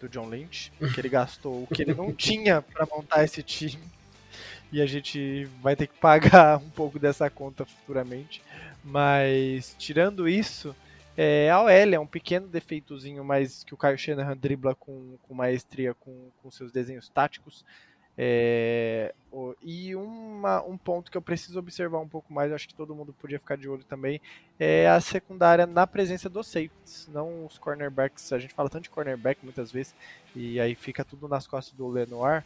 do John Lynch, que ele gastou o que ele não tinha para montar esse time. E a gente vai ter que pagar um pouco dessa conta futuramente. Mas, tirando isso, é, a OL é um pequeno defeitozinho, mas que o Caio Shanahan dribla com, com maestria com, com seus desenhos táticos. É, e uma, um ponto que eu preciso observar um pouco mais, acho que todo mundo podia ficar de olho também, é a secundária na presença dos safeties, não os cornerbacks. A gente fala tanto de cornerback muitas vezes, e aí fica tudo nas costas do Lenoir.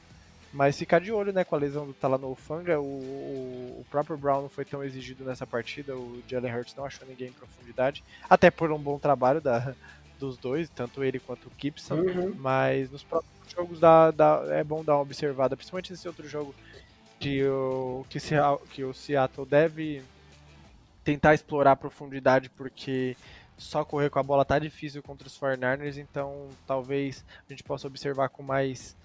Mas ficar de olho né, com a lesão do Talanofanga, o, o, o próprio Brown não foi tão exigido nessa partida, o Jalen Hurts não achou ninguém em profundidade, até por um bom trabalho da, dos dois, tanto ele quanto o Gibson, uhum. mas nos próximos jogos dá, dá, é bom dar uma observada, principalmente nesse outro jogo que o, que, se, que o Seattle deve tentar explorar a profundidade, porque só correr com a bola tá difícil contra os 49ers, então talvez a gente possa observar com mais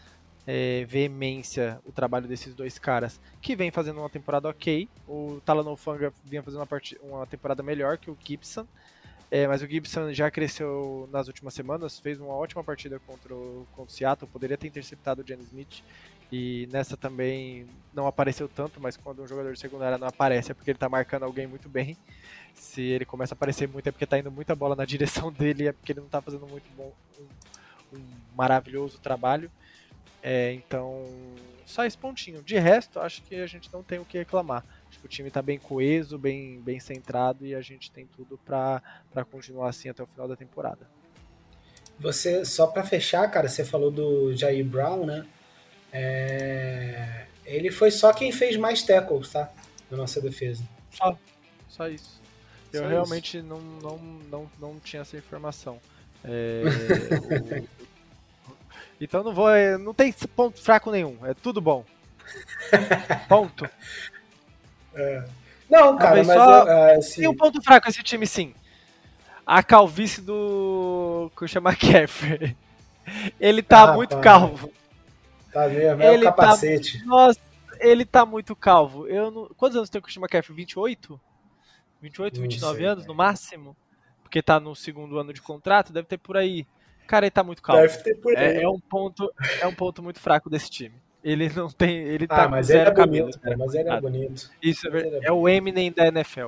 é, veemência o trabalho desses dois caras, que vem fazendo uma temporada ok. O Talanofanga vinha fazendo uma, uma temporada melhor que o Gibson, é, mas o Gibson já cresceu nas últimas semanas, fez uma ótima partida contra o, contra o Seattle, poderia ter interceptado o Jenny Smith, e nessa também não apareceu tanto, mas quando um jogador de secundária não aparece é porque ele está marcando alguém muito bem. Se ele começa a aparecer muito é porque está indo muita bola na direção dele, é porque ele não está fazendo muito bom, um, um maravilhoso trabalho. É, então, só esse pontinho. De resto, acho que a gente não tem o que reclamar. Acho que o time está bem coeso, bem, bem centrado e a gente tem tudo para continuar assim até o final da temporada. Você, só para fechar, cara, você falou do Jair Brown, né? É... Ele foi só quem fez mais tackles, tá? Na nossa defesa. Só, só isso. Eu só realmente isso. Não, não, não, não tinha essa informação. É, o, então não vou. É, não tem ponto fraco nenhum. É tudo bom. ponto. É. Não, cara, ah, mas, só, é, assim... tem um ponto fraco esse time sim. A calvície do Christian McCaffrey. Ele tá ah, muito calvo. Tá mesmo, é ele o tá capacete. Tá, nossa, ele tá muito calvo. Eu não, quantos anos tem o Christian McCaffrey? 28? 28, não 29 sei, anos no máximo? Porque tá no segundo ano de contrato, deve ter por aí. Cara, ele tá muito calmo. Deve ter por é, é, um ponto, é um ponto muito fraco desse time. Ele não tem. Ele ah, tá mas zero ele é cabelo, bonito, cara, mas ele é bonito. Isso é, é, é o Eminem da NFL.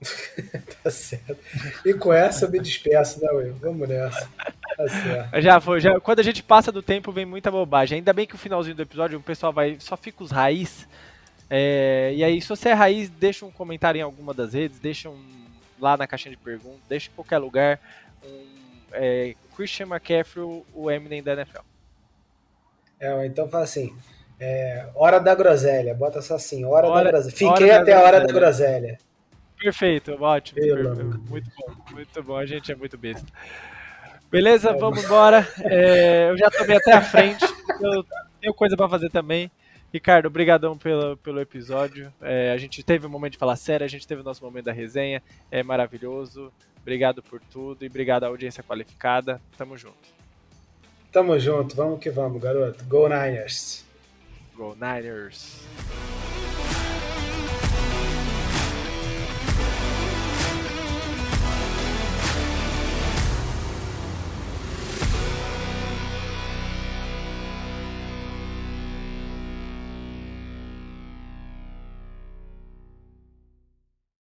tá certo. E com essa eu me despeço, né, Will? Vamos nessa. Tá certo. Já foi. Já, quando a gente passa do tempo, vem muita bobagem. Ainda bem que o finalzinho do episódio o pessoal vai. Só fica os raiz. É, e aí, se você é raiz, deixa um comentário em alguma das redes, deixa um lá na caixinha de perguntas, deixa em qualquer lugar. Um é, Christian McCaffrey, o Eminem da NFL. É, então fala assim, é, hora da groselha, bota só assim, hora, hora da groselha. Fiquei até a hora da groselha. Perfeito, ótimo. Perfeito. Muito bom, muito bom, a gente é muito besta. Beleza, é, vamos embora. É, eu já tomei até a frente, eu tenho coisa para fazer também. Ricardo, obrigadão pelo, pelo episódio. É, a gente teve um momento de falar sério, a gente teve o nosso momento da resenha, é maravilhoso. Obrigado por tudo e obrigado à audiência qualificada. Tamo junto. Tamo junto, vamos que vamos, garoto. Go Niners! Go Niners!